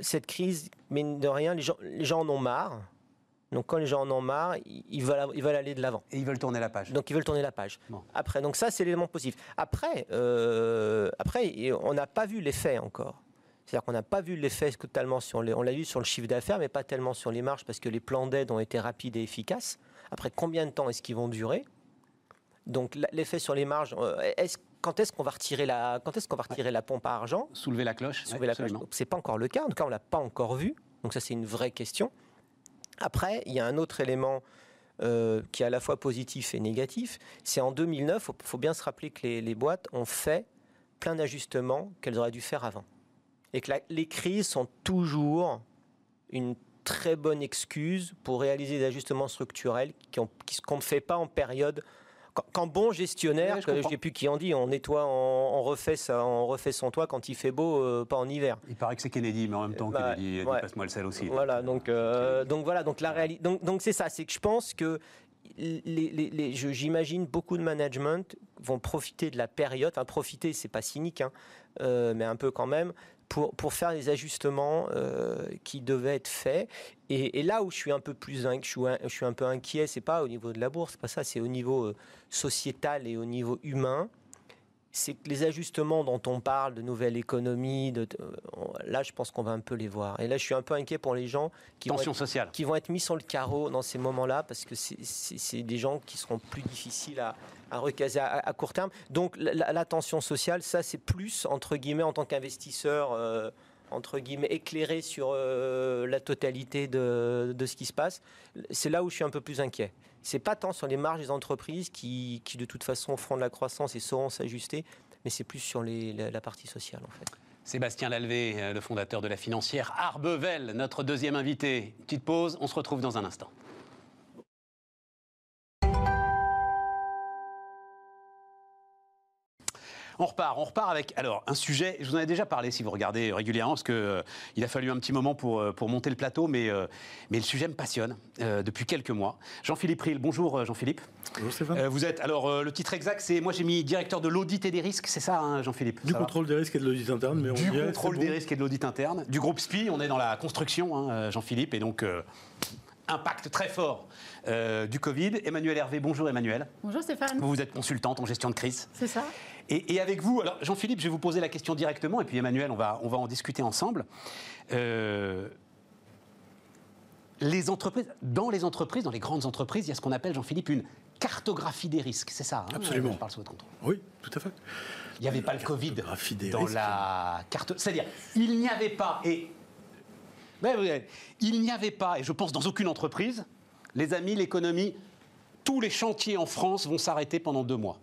Cette crise, mine de rien, les gens, les gens en ont marre. Donc quand les gens en ont marre, ils veulent, ils veulent aller de l'avant. Et ils veulent tourner la page. Donc ils veulent tourner la page. Après, donc ça c'est l'élément positif. Après, euh, après, on n'a pas vu l'effet encore. C'est-à-dire qu'on n'a pas vu l'effet totalement sur les, on l'a vu sur le chiffre d'affaires, mais pas tellement sur les marges parce que les plans d'aide ont été rapides et efficaces. Après, combien de temps est-ce qu'ils vont durer? Donc l'effet sur les marges, euh, est quand est-ce qu'on va retirer la, quand est-ce qu'on va retirer la pompe à argent? Soulever la cloche. Soulever la cloche. C'est pas encore le cas. En tout cas, on l'a pas encore vu. Donc ça, c'est une vraie question. Après, il y a un autre élément euh, qui est à la fois positif et négatif. C'est en 2009, il faut, bien se rappeler que les boîtes ont fait plein d'ajustements qu'elles auraient dû faire avant et que les crises sont toujours une très bonne excuse pour réaliser des ajustements structurels qu'on ne fait pas en période quand, bon gestionnaire, je ne sais plus qui en dit, on nettoie, on, refait ça, on refait son toit quand il fait beau, euh, pas en hiver. Il paraît que c'est Kennedy, mais en même temps, bah, Kennedy passe-moi le sel aussi. Voilà, donc, euh, donc voilà, donc la réalité, donc donc c'est ça, c'est que je pense que les, j'imagine beaucoup de management vont profiter de la période, enfin profiter, c'est pas cynique, hein, euh, mais un peu quand même, pour, pour faire les ajustements euh, qui devaient être faits. Et, là où je suis un peu plus je suis, je suis un peu inquiet, c'est pas au niveau de la bourse, c'est pas ça, c'est au niveau euh, sociétal et au niveau humain. C'est que les ajustements dont on parle, de nouvelle économie, de, là, je pense qu'on va un peu les voir. Et là, je suis un peu inquiet pour les gens qui, vont être, sociale. qui vont être mis sur le carreau dans ces moments-là, parce que c'est des gens qui seront plus difficiles à, à recaser à, court terme. Donc la, tension sociale, ça c'est plus, entre guillemets, en tant qu'investisseur, euh, entre guillemets, éclairé sur euh, la totalité de, de, ce qui se passe. C'est là où je suis un peu plus inquiet. C'est pas tant sur les marges des entreprises qui, qui de toute façon feront de la croissance et sauront s'ajuster, mais c'est plus sur les, la, partie sociale en fait. Sébastien Lalvé, euh, le fondateur de la financière Arbevel, notre deuxième invité. Petite pause, on se retrouve dans un instant. On repart, on repart avec alors un sujet. Je vous en ai déjà parlé si vous regardez régulièrement parce que euh, il a fallu un petit moment pour euh, pour monter le plateau, mais euh, mais le sujet me passionne depuis quelques mois. Jean-Philippe Ril, bonjour Jean-Philippe. Bonjour Stéphane. vous êtes alors le titre exact, c'est moi j'ai mis directeur de l'audit et des risques, c'est ça hein, Jean-Philippe? Du contrôle des risques et de l'audit interne, mais on du contrôle des risques et de l'audit interne, du groupe SPI. On est dans la construction, hein, Jean-Philippe, et donc impact très fort du Covid. Emmanuel Hervé, bonjour Emmanuel. Bonjour Stéphane. Vous, vous êtes consultante en gestion de crise. C'est ça. Et, avec vous, alors Jean-Philippe, je vais vous poser la question directement, et puis Emmanuel, on va, on va en discuter ensemble. Euh, les entreprises, dans les entreprises, dans les grandes entreprises, il y a ce qu'on appelle, Jean-Philippe, une cartographie des risques. C'est ça hein, Absolument. Je parle sous votre contrôle. Oui, tout à fait. Il n'y avait pas le Covid dans la carte. C'est-à-dire, il n'y avait pas, et. il n'y avait pas, et je pense dans aucune entreprise, les amis, l'économie, tous les chantiers en France vont s'arrêter pendant deux mois.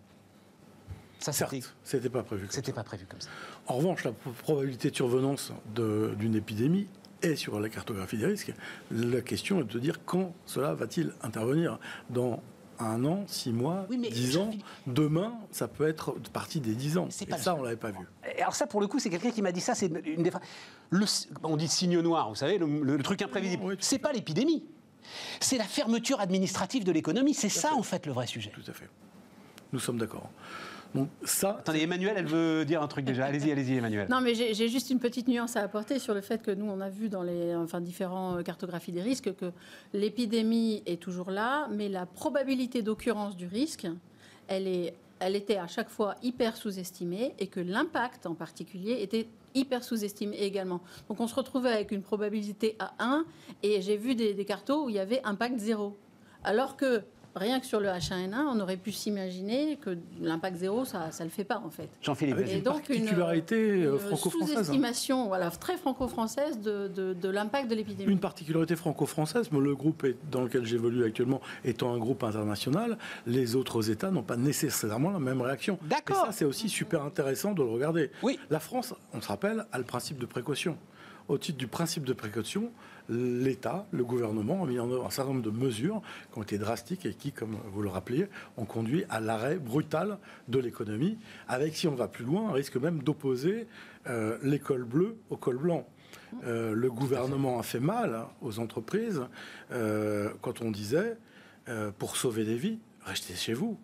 Ça, c'était pas prévu. C'était pas prévu comme ça. En revanche, la probabilité de survenance d'une épidémie est sur la cartographie des risques. La question est de dire quand cela va-t-il intervenir dans un an, six mois, dix ans. Demain, ça peut être partie des dix ans. Et ça, on l'avait pas vu. Alors ça, pour le coup, c'est quelqu'un qui m'a dit ça. C'est une des le, on dit signe noir, vous savez, le, truc imprévisible. Ce c'est pas l'épidémie. C'est la fermeture administrative de l'économie. C'est ça, en fait, le vrai sujet. Tout à fait. Nous sommes d'accord ça. Attendez, Emmanuel, elle veut dire un truc déjà. Allez-y, allez-y, Emmanuel. Non, mais j'ai juste une petite nuance à apporter sur le fait que nous, on a vu dans les enfin, différents cartographies des risques que l'épidémie est toujours là, mais la probabilité d'occurrence du risque, elle est elle était à chaque fois hyper sous-estimée et que l'impact en particulier était hyper sous-estimé également. Donc on se retrouvait avec une probabilité à 1 et j'ai vu des, des cartos où il y avait impact 0. Alors que rien que sur le H1N1, on aurait pu s'imaginer que l'impact zéro, ça ne le fait pas en fait. Jean-Philippe. Avec une particularité euh, franco-française. Une sous-estimation voilà, très franco-française de, de, de l'impact de l'épidémie. Une particularité franco-française, le groupe dans lequel j'évolue actuellement étant un groupe international, les autres États n'ont pas nécessairement la même réaction. D'accord. Et ça, c'est aussi super intéressant de le regarder. Oui. La France, on se rappelle, a le principe de précaution. Au titre du principe de précaution, l'État, le gouvernement a mis en œuvre un certain nombre de mesures qui ont été drastiques et qui, comme vous le rappeliez, ont conduit à l'arrêt brutal de l'économie, avec, si on va plus loin, un risque même d'opposer euh, l'école bleue au col blanc. Euh, le gouvernement a fait mal aux entreprises euh, quand on disait, pour sauver des vies, restez chez vous.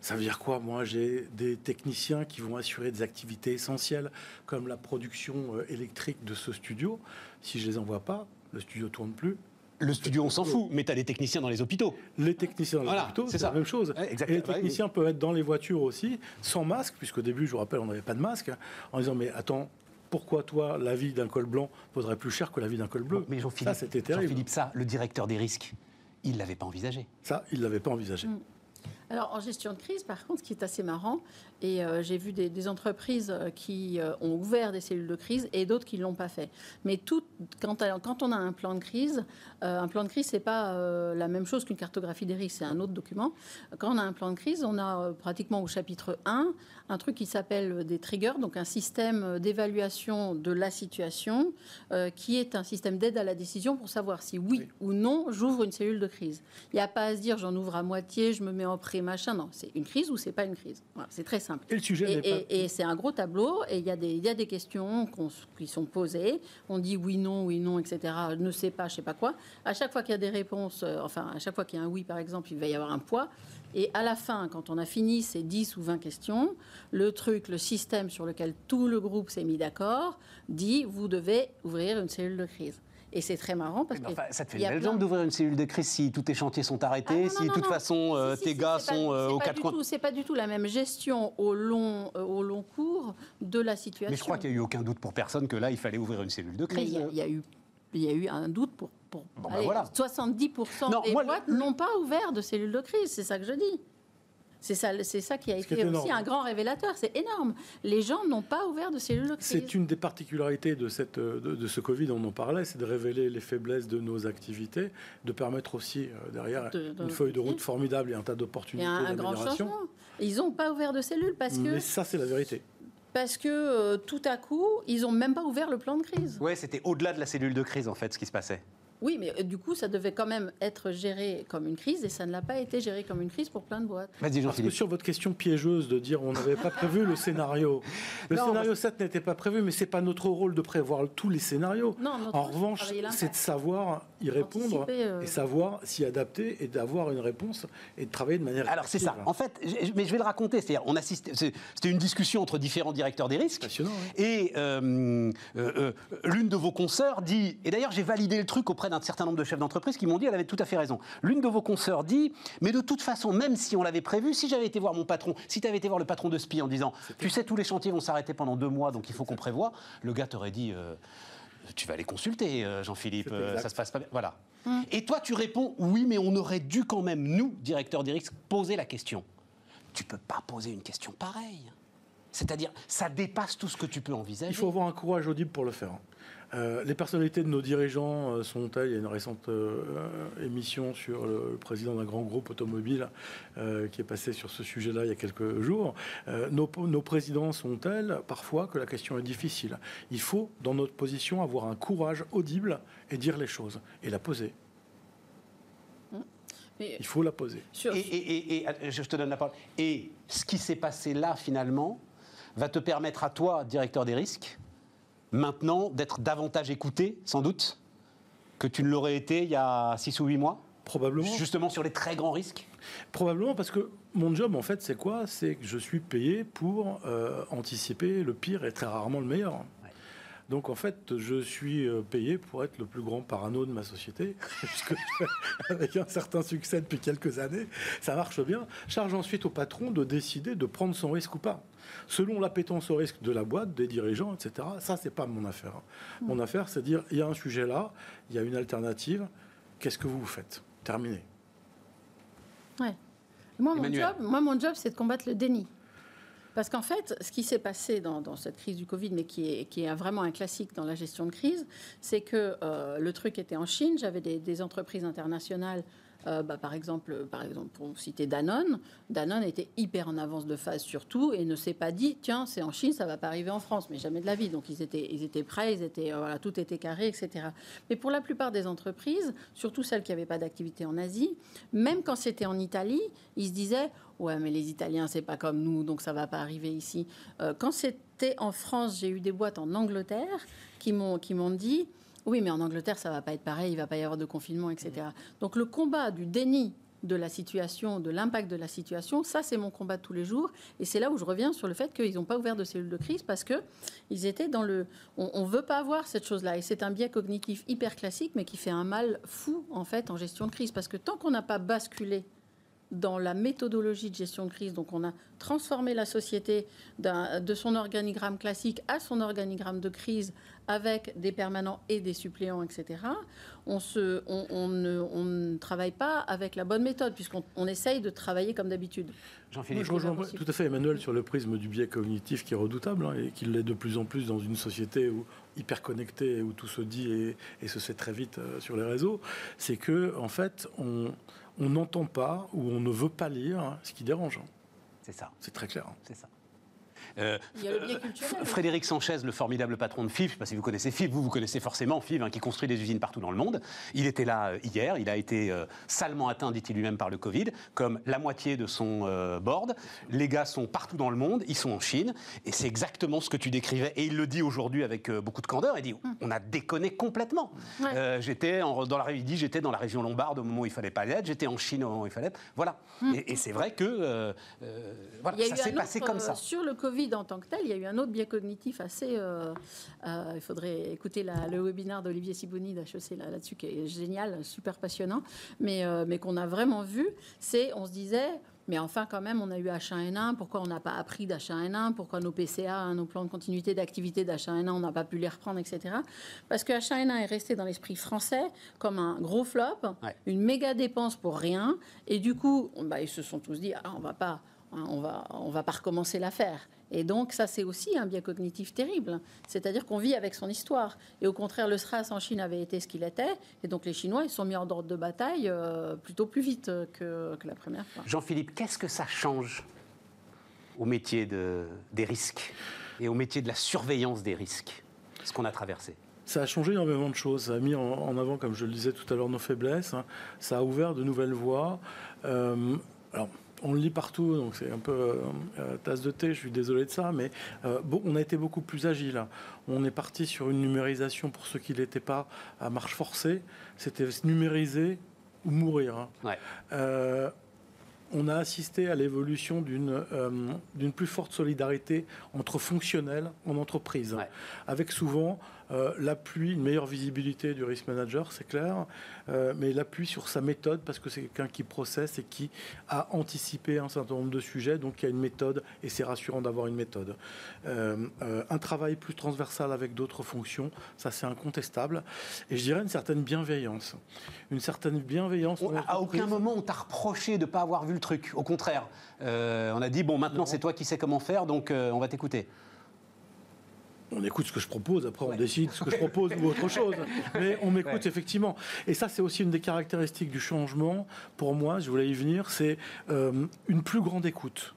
Ça veut dire quoi? Moi, j'ai des techniciens qui vont assurer des activités essentielles comme la production électrique de ce studio. Si je les envoie pas, le studio tourne plus. Le studio, on s'en fout, mais tu as des techniciens dans les hôpitaux. Les techniciens dans les Voilà, hôpitaux, c'est la même chose. Ouais, Et exactement. les oui. techniciens peuvent être dans les voitures aussi, sans masque, puisqu'au début, je vous rappelle, on n'avait pas de masque, en disant mais attends. Pourquoi toi, la vie d'un col blanc vaudrait plus cher que la vie d'un col bleu? Mais Jean-Philippe, Ça, c'était terrible. Jean-Philippe, ça, le directeur des risques, il l'avait pas envisagé. Ça, il ne l'avait pas envisagé. Mm. Alors en gestion de crise, par contre, ce qui est assez marrant, et euh, j'ai vu des, des entreprises euh, qui euh, ont ouvert des cellules de crise et d'autres qui ne l'ont pas fait. Mais tout, quand, on a un plan de crise, euh, un plan de crise, c'est pas euh, la même chose qu'une cartographie des risques, c'est un autre document. Quand on a un plan de crise, on a pratiquement au chapitre 1 un truc qui s'appelle des triggers, donc un système d'évaluation de la situation, qui est un système d'aide à la décision pour savoir si oui, Oui. ou non j'ouvre une cellule de crise. Il n'y a pas à se dire j'en ouvre à moitié, je me mets en pré, machin. Non, c'est une crise ou c'est pas une crise. Voilà, c'est très simple. Et le sujet Et, n'est pas. et- et c'est un gros tableau et il y, a des- il y a des questions qui sont posées. On dit oui, non, oui, non, etc. Ne sais pas, je sais pas quoi. À chaque fois qu'il y a des réponses, euh, enfin, à chaque fois qu'il y a un oui, par exemple, il va y avoir un poids. Et à la fin, quand on a fini ces 10 ou 20 questions, le truc, le système sur lequel tout le groupe s'est mis d'accord, dit vous devez ouvrir une cellule de crise. Et c'est très marrant parce que. enfin, ça te fait une a belle jambe d'ouvrir une cellule de crise si tous tes chantiers sont Ah, arrêtés, non, si de toute façon euh, Si, tes si, gars sont euh, aux quatre coins. C'est pas du tout la même gestion au long, euh, au long cours de la situation. Mais je crois qu'il n'y a eu aucun doute pour personne que là, il fallait ouvrir une cellule de il crise. y, il y a eu, il y a eu un doute pour. pour Bon, ben allez, voilà. 70% Non, des moi, boîtes n'ont pas ouvert de cellules de crise, c'est ça que je dis. C'est ça, c'est ça qui a Ce été aussi énorme. un grand révélateur. C'est énorme. Les gens n'ont pas ouvert de cellules de crise. C'est une des particularités de, cette, de, de ce Covid, on en parlait, c'est de révéler les faiblesses de nos activités, de permettre aussi euh, derrière De- de- une feuille de route oui. formidable et un tas Il y d'opportunités a un, un grand changement. Ils n'ont pas ouvert de cellules parce que, Mais ça, c'est la vérité. parce que euh, tout à coup, ils n'ont même pas ouvert le plan de crise. Ouais, c'était au-delà de la cellule de crise en fait ce qui se passait. Oui, mais euh, du coup, ça devait quand même être géré comme une crise et ça ne l'a pas été géré comme une crise pour plein de boîtes. Vas-y Parce que sur votre question piégeuse de dire on n'avait pas prévu le scénario, le Non, scénario 7 n'était pas prévu, mais c'est pas notre rôle de prévoir tous les scénarios. Non, En revanche, c'est de savoir y répondre euh. et savoir s'y adapter et d'avoir une réponse et de travailler de manière. Alors c'est ça. active. En fait, mais je vais le raconter. C'est-à-dire, on assiste. C'était une discussion entre différents directeurs des risques. Oui. Et euh, euh, euh, l'une de vos consoeurs dit, et d'ailleurs j'ai validé le truc auprès d'un certain nombre de chefs d'entreprise qui m'ont dit, elle avait tout à fait raison. L'une de vos consoeurs dit, mais de toute façon, même si on l'avait prévu, si j'avais été voir mon patron, si tu avais été voir le patron de SPI en disant, tu sais, tous les chantiers vont s'arrêter pendant deux mois, donc il faut qu'on prévoie, le gars t'aurait dit, euh, tu vas les consulter, euh, Jean-Philippe, euh, ça se passe pas bien. Voilà. Et toi, tu réponds, oui, mais on aurait dû quand même, nous, directeurs des risques, poser la question. Tu peux pas poser une question pareille. C'est-à-dire, ça dépasse tout ce que tu peux envisager. Il faut avoir un courage audible pour le faire. Euh, les personnalités de nos dirigeants euh, sont-elles Il y a une récente euh, émission sur le président d'un grand groupe automobile euh, qui est passé sur ce sujet-là il y a quelques jours. Euh, nos, nos présidents sont-elles parfois que la question est difficile Il faut, dans notre position, avoir un courage audible et dire les choses et la poser. Mais Il faut la poser. sur- Et, et- et- et- je te donne la parole. Et ce qui s'est passé là, finalement, va te permettre à toi, directeur des risques, maintenant d'être davantage écouté, sans doute, que tu ne l'aurais été il y a 6 ou 8 mois, Probablement. justement sur les très grands risques? Probablement parce que mon job, en fait, c'est quoi? C'est que je suis payé pour euh, anticiper le pire et très rarement le meilleur. Donc en fait, je suis euh, payé pour être le plus grand parano de ma société, puisque avec un certain succès depuis quelques années, ça marche bien. Charge ensuite au patron de décider de prendre son risque ou pas. Selon l'appétence au risque de la boîte, des dirigeants, etc. Ça, c'est pas mon affaire. Mon affaire, c'est de dire il y a un sujet là, il y a une alternative. Qu'est-ce que vous faites? Terminé. Ouais. Moi, mon job, moi, mon job, c'est de combattre le déni. Parce qu'en fait, ce qui s'est passé dans, cette crise du Covid, mais qui est, qui est, vraiment un classique dans la gestion de crise, c'est que euh, le truc était en Chine. J'avais des, entreprises internationales euh, bah, par, exemple, par exemple, pour citer Danone, Danone était hyper en avance de phase sur tout et ne s'est pas dit tiens, c'est en Chine, ça va pas arriver en France, mais jamais de la vie. Donc ils étaient, ils étaient prêts, ils étaient, euh, voilà, tout était carré, etc. Mais pour la plupart des entreprises, surtout celles qui n'avaient pas d'activité en Asie, même quand c'était en Italie, ils se disaient ouais, mais les Italiens, c'est pas comme nous, donc ça va pas arriver ici. Euh, quand c'était en France, j'ai eu des boîtes en Angleterre qui m'ont qui m'ont dit oui, mais en Angleterre, ça va pas être pareil, il va pas y avoir de confinement, etc. Donc le combat du déni de la situation, de l'impact de la situation, ça c'est mon combat de tous les jours. Et c'est là où je reviens sur le fait qu'ils n'ont pas ouvert de cellules de crise parce que ils étaient dans le. On ne veut pas avoir cette chose-là. Et c'est un biais cognitif hyper classique, mais qui fait un mal fou en fait en gestion de crise. Parce que tant qu'on n'a pas basculé dans la méthodologie de gestion de crise. Donc on a transformé la société de son organigramme classique à son organigramme de crise avec des permanents et des suppléants, etc. On, se, on, ne, travaille pas avec la bonne méthode puisqu'on essaye de travailler comme d'habitude. Jean-Philippe, je rejoins tout à fait Emmanuel sur le prisme du biais cognitif qui est redoutable hein, et qui l'est de plus en plus dans une société où, hyper connectée où tout se dit et, et se sait très vite euh, sur les réseaux. C'est que en fait on on n'entend pas ou on ne veut pas lire ce qui dérange. C'est ça. C'est très clair. C'est ça. Euh, Frédéric Sanchez, le formidable patron de FIF, je ne sais pas si vous connaissez FIF, vous, vous connaissez forcément FIF, hein, qui construit des usines partout dans le monde. Il était là euh, hier, il a été euh, salement atteint, dit-il lui-même, par le Covid, comme la moitié de son board. Les gars sont partout dans le monde, ils sont en Chine, et c'est exactement ce que tu décrivais. Et il le dit aujourd'hui avec beaucoup de candeur, il dit hum. on a déconné complètement. j'étais dans la, il dit j'étais dans la région lombarde au moment où il fallait pas l'être, j'étais en Chine au moment où il fallait être. Voilà. Hum. Et, c'est vrai que voilà, ça s'est passé comme ça. Sur le Covid, en tant que tel, il y a eu un autre biais cognitif assez. Euh, euh, il faudrait écouter le webinaire d'Olivier Sibouni d'HEC là-dessus, qui est génial, super passionnant, mais, euh, mais qu'on a vraiment vu. C'est, on se disait, mais enfin, quand même, on a eu H1N1. Pourquoi on n'a pas appris d'H1N1 Pourquoi nos PCA, hein, nos plans de continuité d'activité d'H1N1, on n'a pas pu les reprendre, etc. Parce que H1N1 est resté dans l'esprit français comme un gros flop, une méga dépense pour rien. Et du coup, bah, ils se sont tous dit, ah, on va pas. Hein, on va, on va pas recommencer l'affaire. Et donc, ça, c'est aussi un biais cognitif terrible. C'est-à-dire qu'on vit avec son histoire. Et au contraire, le SRAS en Chine avait été ce qu'il était. Et donc, les Chinois, ils sont mis en ordre de bataille euh, plutôt plus vite que, la première fois. Jean-Philippe, qu'est-ce que ça change au métier de, des risques et au métier de la surveillance des risques, ce qu'on a traversé? Ça a changé énormément de choses. Ça a mis en, avant, comme je le disais tout à l'heure, nos faiblesses. Ça a ouvert de nouvelles voies. Euh, alors, on le lit partout, donc c'est un peu euh, euh, tasse de thé, je suis désolé de ça, mais euh, on a été beaucoup plus agile. On est parti sur une numérisation pour ceux qui n'étaient pas à marche forcée. C'était numériser ou mourir. Hein. on a assisté à l'évolution d'une plus forte solidarité entre fonctionnels en entreprise, avec souvent euh, l'appui, une meilleure visibilité du risk manager, c'est clair, euh, mais l'appui sur sa méthode, parce que c'est quelqu'un qui processe et qui a anticipé un certain nombre de sujets, donc il y a une méthode, et c'est rassurant d'avoir une méthode. Euh, un travail plus transversal avec d'autres fonctions, ça c'est incontestable, et je dirais une certaine bienveillance. Une certaine bienveillance. à aucun moment on t'a reproché de ne pas avoir vu le truc, au contraire. on a dit, bon, maintenant c'est toi qui sais comment faire, donc on va t'écouter on écoute ce que je propose, après on décide ce que je propose ou autre chose. Mais on m'écoute effectivement. Et ça, c'est aussi une des caractéristiques du changement. Pour moi, je voulais y venir, c'est euh, une plus grande écoute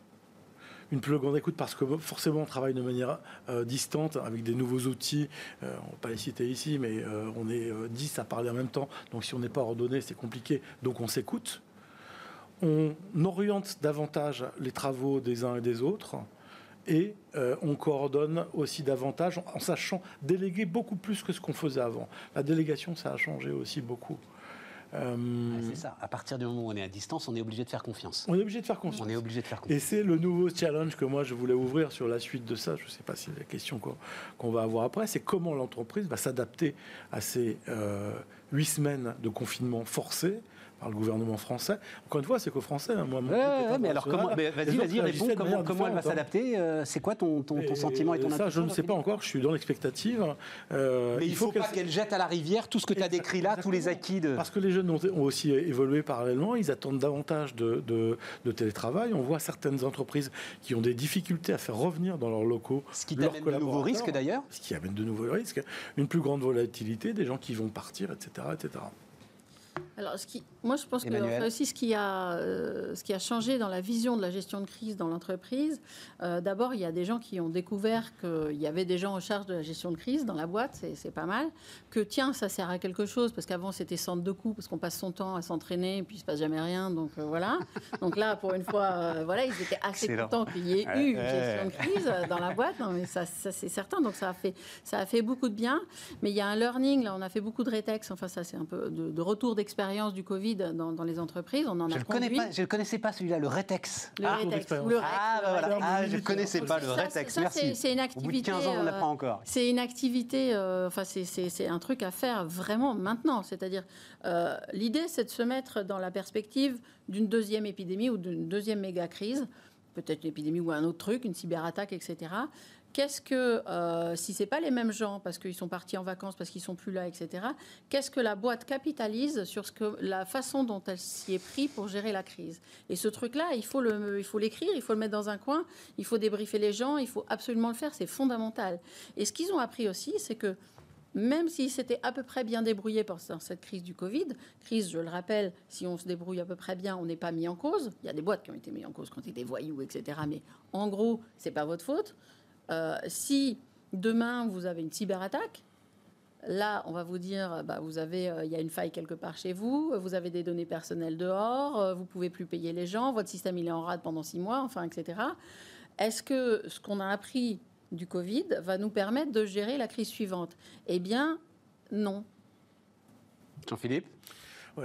une plus grande écoute parce que forcément on travaille de manière euh, distante avec des nouveaux outils. Euh, on ne va pas les citer ici, mais on est 10 à parler en même temps. Donc si on n'est pas ordonné, c'est compliqué. Donc on s'écoute. On oriente davantage les travaux des uns et des autres et euh, on coordonne aussi davantage en, sachant déléguer beaucoup plus que ce qu'on faisait avant. La délégation, ça a changé aussi beaucoup. c'est ça. À partir du moment où on est à distance, on est obligé de faire confiance. On est obligé de faire confiance. On est obligé de faire confiance. Et c'est le nouveau challenge que moi je voulais ouvrir sur la suite de ça. Je ne sais pas si c'est la question qu'on va avoir après. C'est comment l'entreprise va s'adapter à ces euh, huit semaines de confinement forcé par le gouvernement français. Encore une fois, c'est qu'aux Français. Hein, moi, mais alors comment Vas-y, vas-y, réponds. Comment, comment elle va s'adapter euh, C'est quoi ton, ton, ton sentiment et ton Ça, je ne sais pas encore. Je suis dans l'expectative. Euh, mais il ne faut, pas qu'elle jette à la rivière tout ce que tu as décrit là, tous les acquis de. Parce que les jeunes ont, aussi évolué parallèlement. Ils attendent davantage de, de, télétravail. On voit certaines entreprises qui ont des difficultés à faire revenir dans leurs locaux. Ce qui amène de nouveaux risques d'ailleurs. Ce qui amène de nouveaux risques. Une plus grande volatilité, des gens qui vont partir, etc., etc. Alors, ce qui, moi, je pense que aussi ce qui, a, euh, ce qui a changé dans la vision de la gestion de crise dans l'entreprise, euh, d'abord, il y a des gens qui ont découvert qu'il y avait des gens en charge de la gestion de crise dans la boîte, c'est pas mal. Que tiens, ça sert à quelque chose, parce qu'avant, c'était centre de coût, parce qu'on passe son temps à s'entraîner, et puis il se passe jamais rien, donc euh, voilà. Donc là, pour une fois, voilà, ils étaient assez contents qu'il y ait eu une gestion de crise dans la boîte, non, mais ça, ça c'est certain, donc ça a, fait, ça a fait beaucoup de bien. Mais il y a un learning, là, on a fait beaucoup de rétex, enfin, ça, c'est un peu de, de retour du Covid dans, les entreprises. On en je a le connais pas, Je ne connaissais pas celui-là, le Retex. Le ah, Retex. ah, bah voilà. ah, je ne connaissais pas le Retex. Merci. C'est une activité. Au bout de 15 ans, on n'apprend encore. C'est une activité, euh, enfin, c'est un truc à faire vraiment maintenant. C'est-à-dire, euh, l'idée, c'est de se mettre dans la perspective d'une deuxième épidémie ou d'une deuxième méga crise peut-être une épidémie ou un autre truc, une cyberattaque, etc qu'est-ce que, euh, si ce n'est pas les mêmes gens, parce qu'ils sont partis en vacances, parce qu'ils sont plus là, etc., qu'est-ce que la boîte capitalise sur ce que, la façon dont elle s'y est pris pour gérer la crise? Et ce truc-là, il faut l'écrire, il faut le mettre dans un coin, il faut débriefer les gens, il faut absolument le faire, c'est fondamental. Et ce qu'ils ont appris aussi, c'est que même s'ils s'étaient à peu près bien débrouillés dans cette crise du Covid, crise, je le rappelle, si on se débrouille à peu près bien, on n'est pas mis en cause. Il y a des boîtes qui ont été mises en cause quand ils étaient voyous, etc. Mais en gros, c'est pas votre faute. Euh, si demain vous avez une cyberattaque, Là, on va vous dire, bah, vous avez, euh, il y a une faille quelque part chez vous, vous avez des données personnelles dehors, euh, vous pouvez plus payer les gens, votre système il est en rade pendant six mois, enfin, etc. Est-ce que ce qu'on a appris du Covid va nous permettre de gérer la crise suivante? Eh bien, non. Jean-Philippe?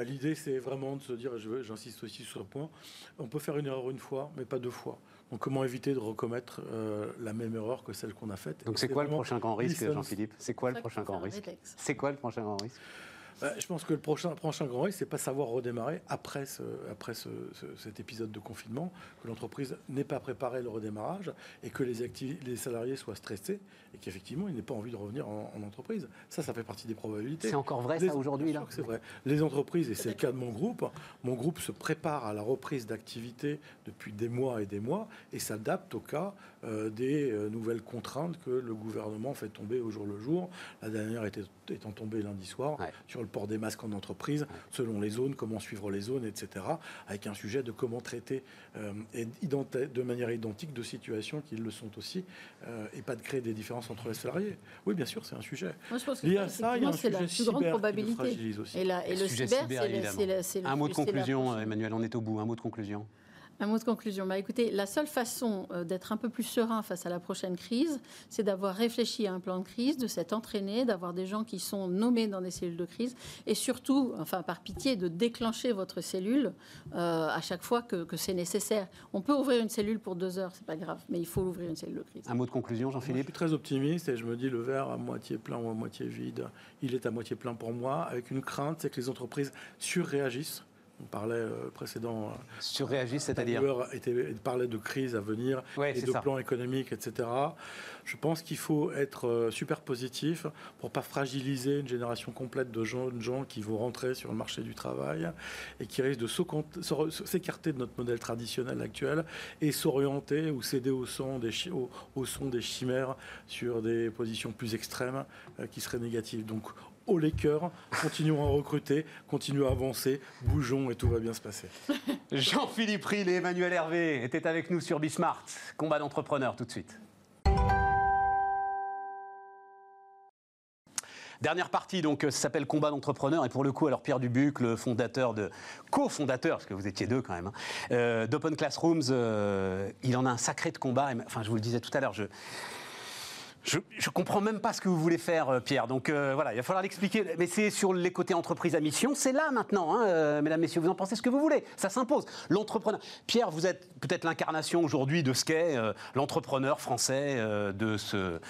L'idée, c'est vraiment de se dire, j'insiste aussi sur ce point, on peut faire une erreur une fois, mais pas deux fois. Donc comment éviter de recommettre euh, la même erreur que celle qu'on a faite? Donc c'est quoi le prochain grand risque, Jean-Philippe? C'est quoi le prochain grand risque? C'est quoi le prochain grand risque? Je pense que le prochain, prochain grand risque, c'est pas savoir redémarrer après, ce, après ce, cet épisode de confinement, que l'entreprise n'ait pas préparé le redémarrage et que les, les salariés soient stressés et qu'effectivement, ils n'aient pas envie de revenir en, entreprise. Ça, ça fait partie des probabilités. C'est encore vrai, ça, aujourd'hui là C'est vrai. Les entreprises, et c'est le cas de mon groupe, mon groupe se prépare à la reprise d'activité depuis des mois et des mois et s'adapte au cas euh, des euh, nouvelles contraintes que le gouvernement fait tomber au jour le jour. La dernière était, étant tombée lundi soir sur le port des masques en entreprise, selon les zones, comment suivre les zones, etc. Avec un sujet de comment traiter euh, de manière identique de situations qui le sont aussi, et pas de créer des différences entre les salariés. Oui, bien sûr, c'est un sujet. Moi, je pense que il y a ça, il y a un sujet la plus grande probabilité. Et, la, et le, cyber, c'est Un mot de conclusion, Emmanuel, on est au bout. Un mot de conclusion. Un mot de conclusion. Bah, écoutez, la seule façon euh, d'être un peu plus serein face à la prochaine crise, c'est d'avoir réfléchi à un plan de crise, de s'être entraîné, d'avoir des gens qui sont nommés dans des cellules de crise, et surtout, enfin par pitié, de déclencher votre cellule euh, à chaque fois que, c'est nécessaire. On peut ouvrir une cellule pour deux heures, c'est pas grave, mais il faut ouvrir une cellule de crise. Un mot de conclusion, Jean-Philippe. Je suis très optimiste et je me dis le verre à moitié plein ou à moitié vide. Il est à moitié plein pour moi, avec une crainte, c'est que les entreprises surréagissent on parlait euh, précédent. Euh, Surréagit, c'est-à-dire parlait de crise à venir et de plan économique, etc. Je pense qu'il faut être euh, super positif pour pas fragiliser une génération complète de jeunes gens qui vont rentrer sur le marché du travail et qui risquent de s'écarter de notre modèle traditionnel actuel et s'orienter ou céder au son, des au son des chimères sur des positions plus extrêmes qui seraient négatives. Donc haut les cœurs, continuons à recruter, continuons à avancer, bougeons et tout va bien se passer. Jean-Philippe Ril et Emmanuel Hervé étaient avec nous sur Bismart. Combat d'entrepreneurs tout de suite. Dernière partie, donc, ça s'appelle Combat d'entrepreneurs. Et pour le coup, alors Pierre Dubuc, le fondateur de, co-fondateur, parce que vous étiez deux quand même, hein, euh, d'Open Classrooms, euh, il en a un sacré de combat. Enfin, je vous le disais tout à l'heure, je, Je, ne comprends même pas ce que vous voulez faire, euh, Pierre. Donc euh, voilà, il va falloir l'expliquer. Mais c'est sur les côtés entreprise à mission, c'est là maintenant, hein, euh, mesdames, messieurs. Vous en pensez ce que vous voulez. Ça s'impose. L'entrepreneur. Pierre, vous êtes peut-être l'incarnation aujourd'hui de ce qu'est l'entrepreneur français de ce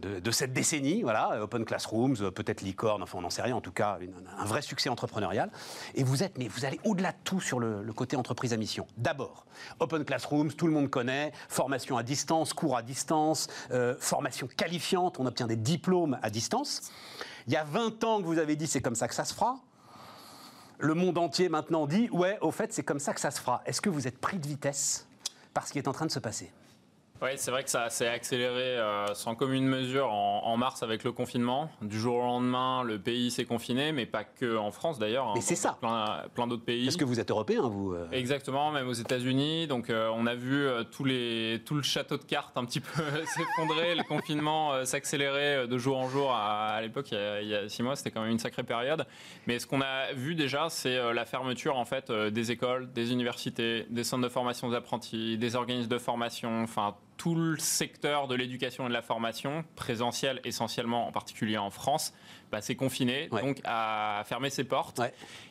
de, cette décennie, voilà, Open Classrooms, peut-être Licorne, enfin on n'en sait rien, en tout cas un vrai succès entrepreneurial. Et vous êtes, mais vous allez au-delà de tout sur le, côté entreprise à mission. D'abord, Open Classrooms, tout le monde connaît, formation à distance, cours à distance, formation qualifiante, on obtient des diplômes à distance. Il y a 20 ans que vous avez dit c'est comme ça que ça se fera. Le monde entier maintenant dit ouais, au fait c'est comme ça que ça se fera. Est-ce que vous êtes pris de vitesse par ce qui est en train de se passer? Oui, c'est vrai que ça s'est accéléré euh, sans commune mesure en, mars avec le confinement. Du jour au lendemain, le pays s'est confiné, mais pas que en France d'ailleurs. Hein, mais c'est ça. Plein, d'autres pays. Est-ce que vous êtes européen, vous euh Exactement, même aux États-Unis. Donc euh, on a vu tous les, tout le château de cartes un petit peu s'effondrer, le confinement s'accélérer de jour en jour. À, l'époque, il, il, y a six mois, c'était quand même une sacrée période. Mais ce qu'on a vu déjà, c'est la fermeture en fait des écoles, des universités, des centres de formation des apprentis, des organismes de formation, enfin tout le secteur de l'éducation et de la formation, présentiel essentiellement, en particulier en France, bah, s'est confiné, donc a fermé ses portes.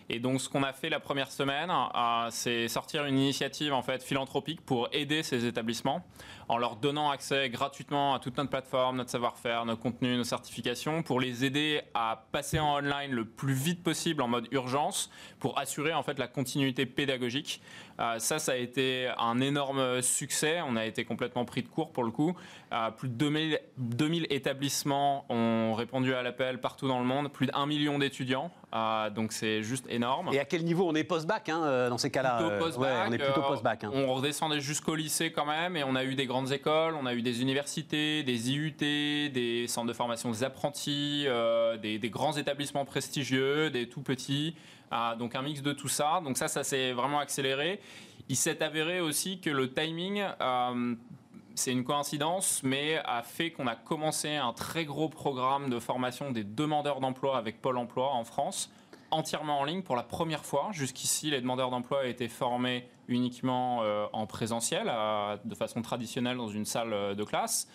Et donc, ce qu'on a fait la première semaine, euh, c'est sortir une initiative en fait philanthropique pour aider ces établissements en leur donnant accès gratuitement à toute notre plateforme, notre savoir-faire, nos contenus, nos certifications, pour les aider à passer en online le plus vite possible en mode urgence, pour assurer en fait la continuité pédagogique. Euh, ça, ça a été un énorme succès. On a été complètement pris de court pour le coup. Euh, plus de 2000, 2000 établissements ont répondu à l'appel partout dans le monde, plus d'un million d'étudiants. Euh, donc c'est juste énorme. Et à quel niveau? On est post-bac hein, dans ces cas-là On est plutôt post-bac. Hein. On redescendait jusqu'au lycée quand même, et on a eu des grandes écoles, on a eu des universités, des IUT, des centres de formation des apprentis, des, des, grands établissements prestigieux, des tout petits. donc un mix de tout ça. Donc ça, ça s'est vraiment accéléré. Il s'est avéré aussi que le timing c'est une coïncidence, mais a fait qu'on a commencé un très gros programme de formation des demandeurs d'emploi avec Pôle Emploi en France, entièrement en ligne pour la première fois. Jusqu'ici, les demandeurs d'emploi étaient formés uniquement euh, en présentiel, de façon traditionnelle dans une salle euh, de classe.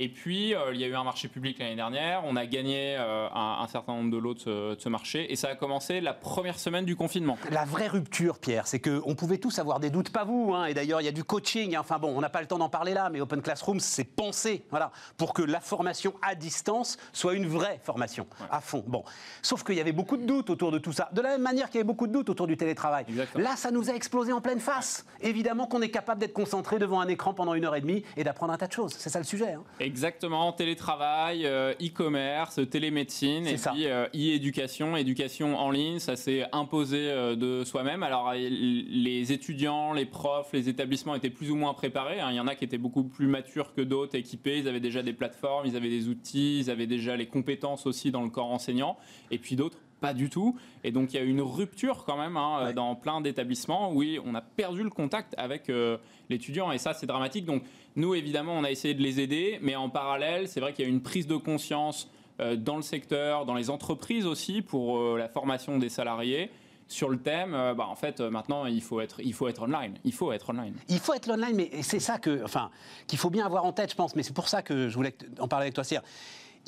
Et puis, euh, il y a eu un marché public l'année dernière. On a gagné euh, un, certain nombre de lots de ce, marché. Et ça a commencé la première semaine du confinement. La vraie rupture, Pierre, c'est qu'on pouvait tous avoir des doutes, pas vous. Hein. et d'ailleurs, il y a du coaching. Hein. Enfin bon, on n'a pas le temps d'en parler là, mais Open Classroom, c'est pensé voilà, pour que la formation à distance soit une vraie formation à fond. Bon. Sauf qu'il y avait beaucoup de doutes autour de tout ça. De la même manière qu'il y avait beaucoup de doutes autour du télétravail. Là, ça nous a explosé en pleine face. Évidemment qu'on est capable d'être concentré devant un écran pendant une heure et demie et d'apprendre un tas de choses. C'est ça le sujet. Hein. Exactement, télétravail, euh, e-commerce, télémédecine et puis euh, e-éducation, éducation en ligne, ça s'est imposé euh, de soi-même. Alors les étudiants, les profs, les établissements étaient plus ou moins préparés. Hein. Il y en a qui étaient beaucoup plus matures que d'autres, équipés, ils avaient déjà des plateformes, ils avaient des outils, ils avaient déjà les compétences aussi dans le corps enseignant. Et puis d'autres pas du tout. Et donc il y a une rupture quand même hein, dans plein d'établissements. Oui, on a perdu le contact avec l'étudiant et ça c'est dramatique. Donc nous, évidemment, on a essayé de les aider, mais en parallèle, c'est vrai qu'il y a une prise de conscience euh, dans le secteur, dans les entreprises aussi, pour euh, la formation des salariés sur le thème, euh, bah, en fait, maintenant, il faut, être, il faut être online. Il faut être online. Il faut être online, mais c'est ça que, enfin, qu'il faut bien avoir en tête, je pense. Mais c'est pour ça que je voulais en parler avec toi, Cyr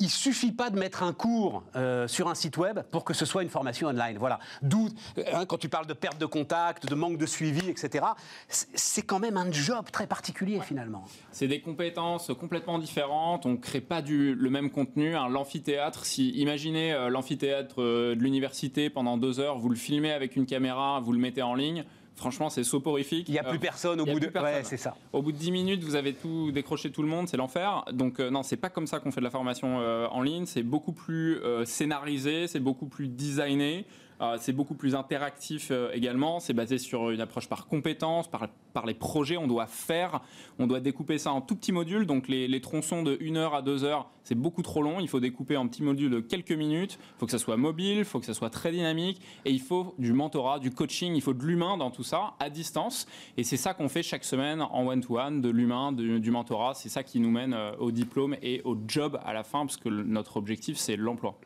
il suffit pas de mettre un cours euh, sur un site web pour que ce soit une formation online. Voilà. D'où, hein, quand tu parles de perte de contact, de manque de suivi, etc., c'est quand même un job très particulier finalement. C'est des compétences complètement différentes. On ne crée pas du, le même contenu. L'amphithéâtre, si imaginez euh, l'amphithéâtre euh, de l'université pendant deux heures, vous le filmez avec une caméra, vous le mettez en ligne Franchement, c'est soporifique. Il n'y a plus euh, personne au bout de. Ouais, c'est ça. Au bout de 10 minutes, vous avez tout décroché tout le monde, c'est l'enfer. Donc euh, non, c'est pas comme ça qu'on fait de la formation euh, en ligne. C'est beaucoup plus scénarisé, c'est beaucoup plus designé. Euh, c'est beaucoup plus interactif euh, également. C'est basé sur une approche par compétences, par, les projets. On doit faire, on doit découper ça en tout petits modules. Donc les, tronçons de 1 heure à 2 heures, c'est beaucoup trop long. Il faut découper en petits modules de quelques minutes. Il faut que ça soit mobile, il faut que ça soit très dynamique. Et il faut du mentorat, du coaching, il faut de l'humain dans tout ça, à distance. Et c'est ça qu'on fait chaque semaine en one-to-one, de l'humain, du mentorat. C'est ça qui nous mène euh, au diplôme et au job à la fin, parce que notre objectif, c'est l'emploi.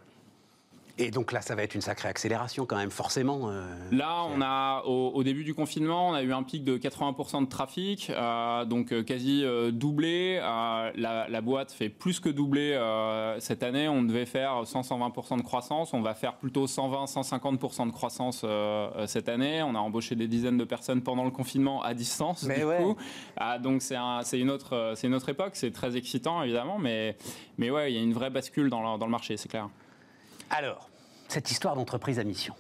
Et donc là, ça va être une sacrée accélération quand même, forcément. Euh, là, on a au, début du confinement, on a eu un pic de 80% de trafic, euh, donc euh, quasi doublé. La, boîte fait plus que doubler cette année. On devait faire 100-120% de croissance. On va faire plutôt 120-150% de croissance cette année. On a embauché des dizaines de personnes pendant le confinement à distance. Mais du coup. Ah, donc c'est une autre, c'est une autre époque. C'est très excitant évidemment, mais mais ouais, il y a une vraie bascule dans dans le marché, c'est clair. Alors, cette histoire d'entreprise à mission.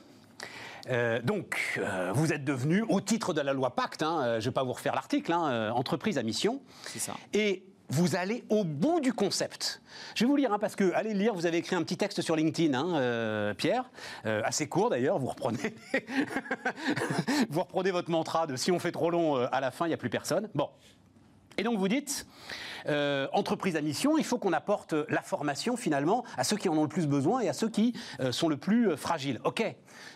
Euh, donc, euh, vous êtes devenu, au titre de la loi Pacte, hein, euh, je ne vais pas vous refaire l'article, hein, entreprise à mission. C'est ça. Et vous allez au bout du concept. Je vais vous lire, hein, parce que, allez lire, vous avez écrit un petit texte sur LinkedIn, Pierre, assez court d'ailleurs, vous reprenez, vous reprenez votre mantra de si on fait trop long, à la fin, il n'y a plus personne. Bon. Et donc vous dites, euh, entreprise à mission, il faut qu'on apporte la formation finalement à ceux qui en ont le plus besoin et à ceux qui euh, sont le plus euh, fragiles. Ok,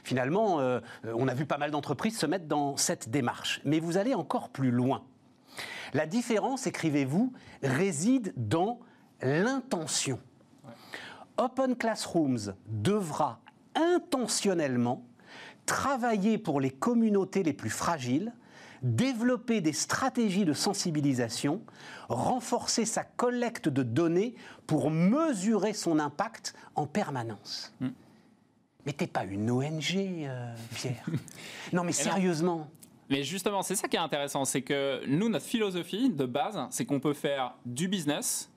finalement, on a vu pas mal d'entreprises se mettre dans cette démarche. Mais vous allez encore plus loin. La différence, écrivez-vous, réside dans l'intention. Open Classrooms devra intentionnellement travailler pour les communautés les plus fragiles développer des stratégies de sensibilisation, renforcer sa collecte de données pour mesurer son impact en permanence. Mais hmm. Mais t'es pas une ONG, euh, Pierre. non, mais sérieusement. Mais justement, c'est ça qui est intéressant, c'est que nous, notre philosophie de base, c'est qu'on peut faire du business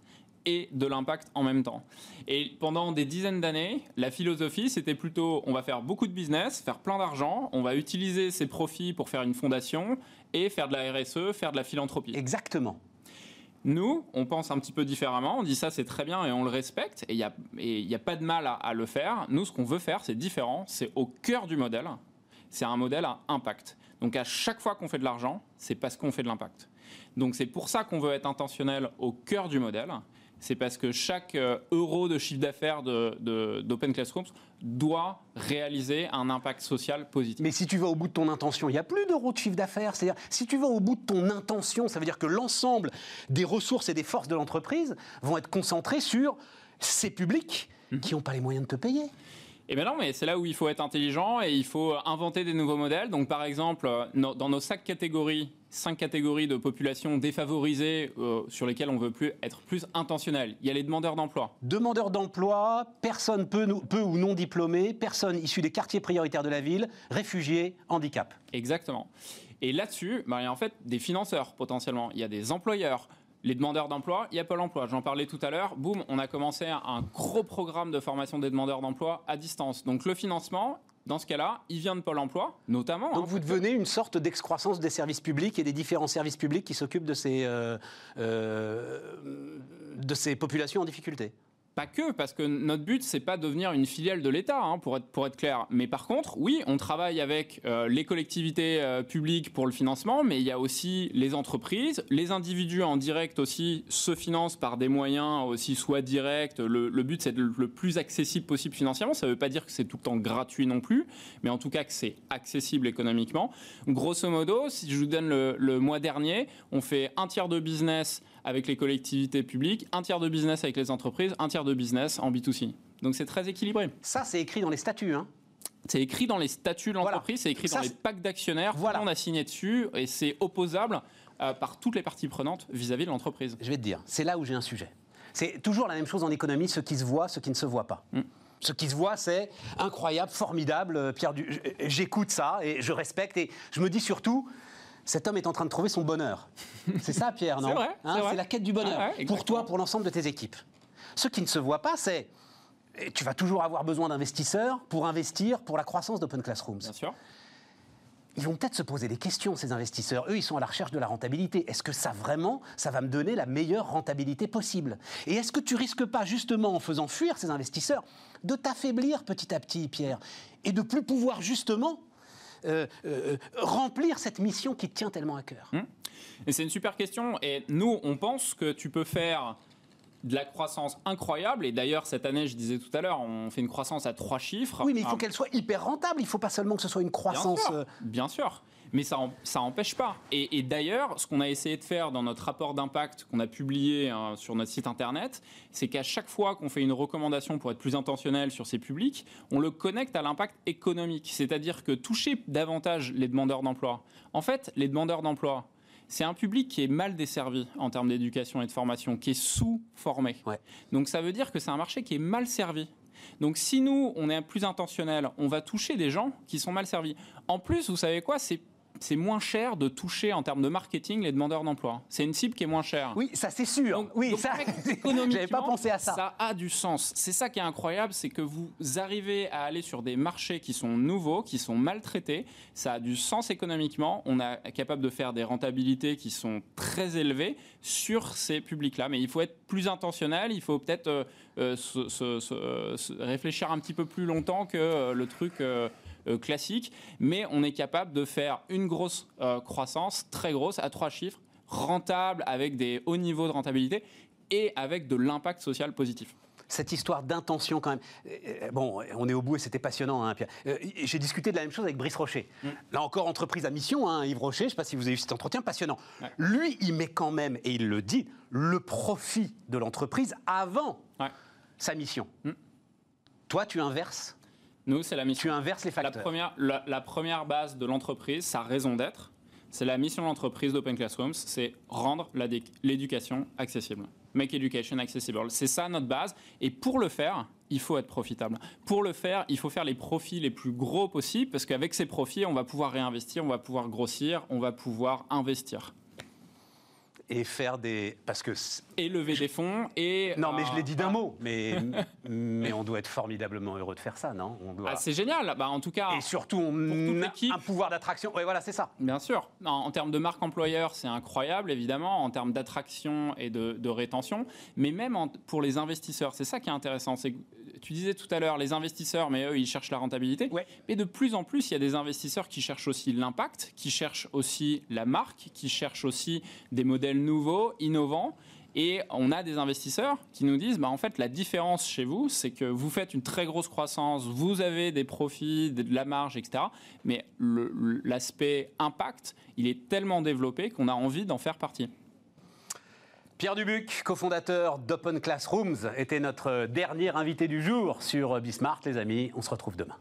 et de l'impact en même temps. Et pendant des dizaines d'années, la philosophie, c'était plutôt on va faire beaucoup de business, faire plein d'argent, on va utiliser ces profits pour faire une fondation et faire de la RSE, faire de la philanthropie. Exactement. Nous, on pense un petit peu différemment, on dit ça c'est très bien et on le respecte, et il n'y a, a, pas de mal à, à le faire. Nous, ce qu'on veut faire, c'est différent, c'est au cœur du modèle, c'est un modèle à impact. Donc à chaque fois qu'on fait de l'argent, c'est parce qu'on fait de l'impact. Donc c'est pour ça qu'on veut être intentionnel au cœur du modèle c'est parce que chaque euh, euro de chiffre d'affaires d'Open Classrooms doit réaliser un impact social positif. Mais si tu vas au bout de ton intention, il n'y a plus d'euros de chiffre d'affaires. C'est-à-dire, si tu vas au bout de ton intention, ça veut dire que l'ensemble des ressources et des forces de l'entreprise vont être concentrées sur ces publics mhm. qui n'ont pas les moyens de te payer. Et eh bien non, mais c'est là où il faut être intelligent et il faut inventer des nouveaux modèles. Donc par exemple, dans nos cinq catégories, cinq catégories de population défavorisées euh, sur lesquelles on veut plus être plus intentionnel. Il y a les demandeurs d'emploi. Demandeurs d'emploi, personnes peu, peu ou non diplômées, personnes issues des quartiers prioritaires de la ville, réfugiés, handicap. Exactement. Et là-dessus, bah, il y a en fait des financeurs potentiellement. Il y a des employeurs les demandeurs d'emploi, il y a Pôle emploi. J'en parlais tout à l'heure. Boum, on a commencé un gros programme de formation des demandeurs d'emploi à distance. Donc le financement, dans ce cas-là, il vient de Pôle emploi, notamment. Donc hein. vous devenez une sorte d'excroissance des services publics et des différents services publics qui s'occupent de, ces, euh, euh, de ces populations en difficulté pas que, parce que notre but, c'est pas devenir une filiale de l'État, hein, pour, être, pour être clair. Mais par contre, oui, on travaille avec euh, les collectivités euh, publiques pour le financement, mais il y a aussi les entreprises. Les individus en direct aussi se financent par des moyens aussi soit directs. Le, but, c'est le, plus accessible possible financièrement. Ça ne veut pas dire que c'est tout le temps gratuit non plus, mais en tout cas que c'est accessible économiquement. Grosso modo, si je vous donne le mois dernier, on fait un tiers de business avec les collectivités publiques, un tiers de business avec les entreprises, un tiers de business en B2C. Donc c'est très équilibré. Ça, c'est écrit dans les statuts. Hein c'est écrit dans les statuts de l'entreprise, c'est écrit dans les packs d'actionnaires. Voilà. On a signé dessus et c'est opposable euh, par toutes les parties prenantes vis-à-vis de l'entreprise. Je vais te dire, c'est là où j'ai un sujet. C'est toujours la même chose en économie, ce qui se voit, ce qui ne se voit pas. Mm. Ce qui se voit, c'est incroyable, formidable. Euh, Pierre, j'écoute ça et je respecte et je me dis surtout, cet homme est en train de trouver son bonheur. C'est ça, Pierre, non hein, C'est la quête du bonheur. pour toi, pour l'ensemble de tes équipes. Ce qui ne se voit pas, c'est. Tu vas toujours avoir besoin d'investisseurs pour investir pour la croissance d'Open Classrooms. Bien sûr. Ils vont peut-être se poser des questions, ces investisseurs. Eux, ils sont à la recherche de la rentabilité. Est-ce que ça vraiment, ça va me donner la meilleure rentabilité possible? Et est-ce que tu risques pas, justement, en faisant fuir ces investisseurs, de t'affaiblir petit à petit, Pierre, et de plus pouvoir, justement, euh, euh, remplir cette mission qui tient tellement à cœur. Et c'est une super question. Et nous, on pense que tu peux faire de la croissance incroyable. Et d'ailleurs, cette année, je disais tout à l'heure, on fait une croissance à trois chiffres. Oui, mais il faut qu'elle soit hyper rentable. Il ne faut pas seulement que ce soit une croissance. Bien sûr. Mais ça, ça empêche pas. Et, d'ailleurs, ce qu'on a essayé de faire dans notre rapport d'impact qu'on a publié hein, sur notre site internet, c'est qu'à chaque fois qu'on fait une recommandation pour être plus intentionnel sur ces publics, on le connecte à l'impact économique. C'est-à-dire que toucher davantage les demandeurs d'emploi. En fait, les demandeurs d'emploi, c'est un public qui est mal desservi en termes d'éducation et de formation, qui est sous-formé. Donc ça veut dire que c'est un marché qui est mal servi. Donc si nous, on est plus intentionnel, on va toucher des gens qui sont mal servis. En plus, vous savez quoi C'est c'est moins cher de toucher en termes de marketing les demandeurs d'emploi. C'est une cible qui est moins chère. Oui, ça c'est sûr. oui, ça, j'avais pas pensé à ça. Ça a du sens. C'est ça qui est incroyable, c'est que vous arrivez à aller sur des marchés qui sont nouveaux, qui sont maltraités. Ça a du sens économiquement. On est capable de faire des rentabilités qui sont très élevées sur ces publics-là. Mais il faut être plus intentionnel. Il faut peut-être euh, euh, réfléchir un petit peu plus longtemps que euh, le truc classique, mais on est capable de faire une grosse euh, croissance, très grosse, à trois chiffres, rentable, avec des hauts niveaux de rentabilité et avec de l'impact social positif cette histoire d'intention quand même. Euh, bon, on est au bout et c'était passionnant, hein, Pierre. J'ai discuté de la même chose avec Brice Rocher. Mm. Là encore, entreprise à mission, hein, Yves Rocher, je ne sais pas si vous avez vu cet entretien, passionnant. Lui, il met quand même, et il le dit, le profit de l'entreprise avant sa mission. Mm. Toi, tu inverses nous, c'est la mission. Tu inverses les facteurs. La première, la, première base de l'entreprise, sa raison d'être, c'est la mission de l'entreprise d'Open Classrooms, c'est rendre l'éducation accessible. Make education accessible. C'est ça notre base. Et pour le faire, il faut être profitable. Pour le faire, il faut faire les profits les plus gros possibles, parce qu'avec ces profits, on va pouvoir réinvestir, on va pouvoir grossir, on va pouvoir investir et faire des parce que et lever des fonds et non mais je l'ai dit d'un mot mais mais on doit être formidablement heureux de faire ça non? On doit... Ah, c'est génial. Bah en tout cas et surtout on a un pouvoir d'attraction. Ouais voilà c'est ça. Bien sûr. En termes de marque employeur c'est incroyable évidemment en termes d'attraction et de, de, rétention. Mais même pour les investisseurs c'est ça qui est intéressant c'est tu disais tout à l'heure, les investisseurs, mais eux, ils cherchent la rentabilité. Ouais. Mais de plus en plus, il y a des investisseurs qui cherchent aussi l'impact, qui cherchent aussi la marque, qui cherchent aussi des modèles nouveaux, innovants. Et on a des investisseurs qui nous disent, bah en fait, la différence chez vous, c'est que vous faites une très grosse croissance, vous avez des profits, de la marge, etc. Mais l'aspect impact, il est tellement développé qu'on a envie d'en faire partie. Pierre Dubuc, cofondateur d'Open Classrooms, était notre dernier invité du jour sur Bismart. Les amis, on se retrouve demain.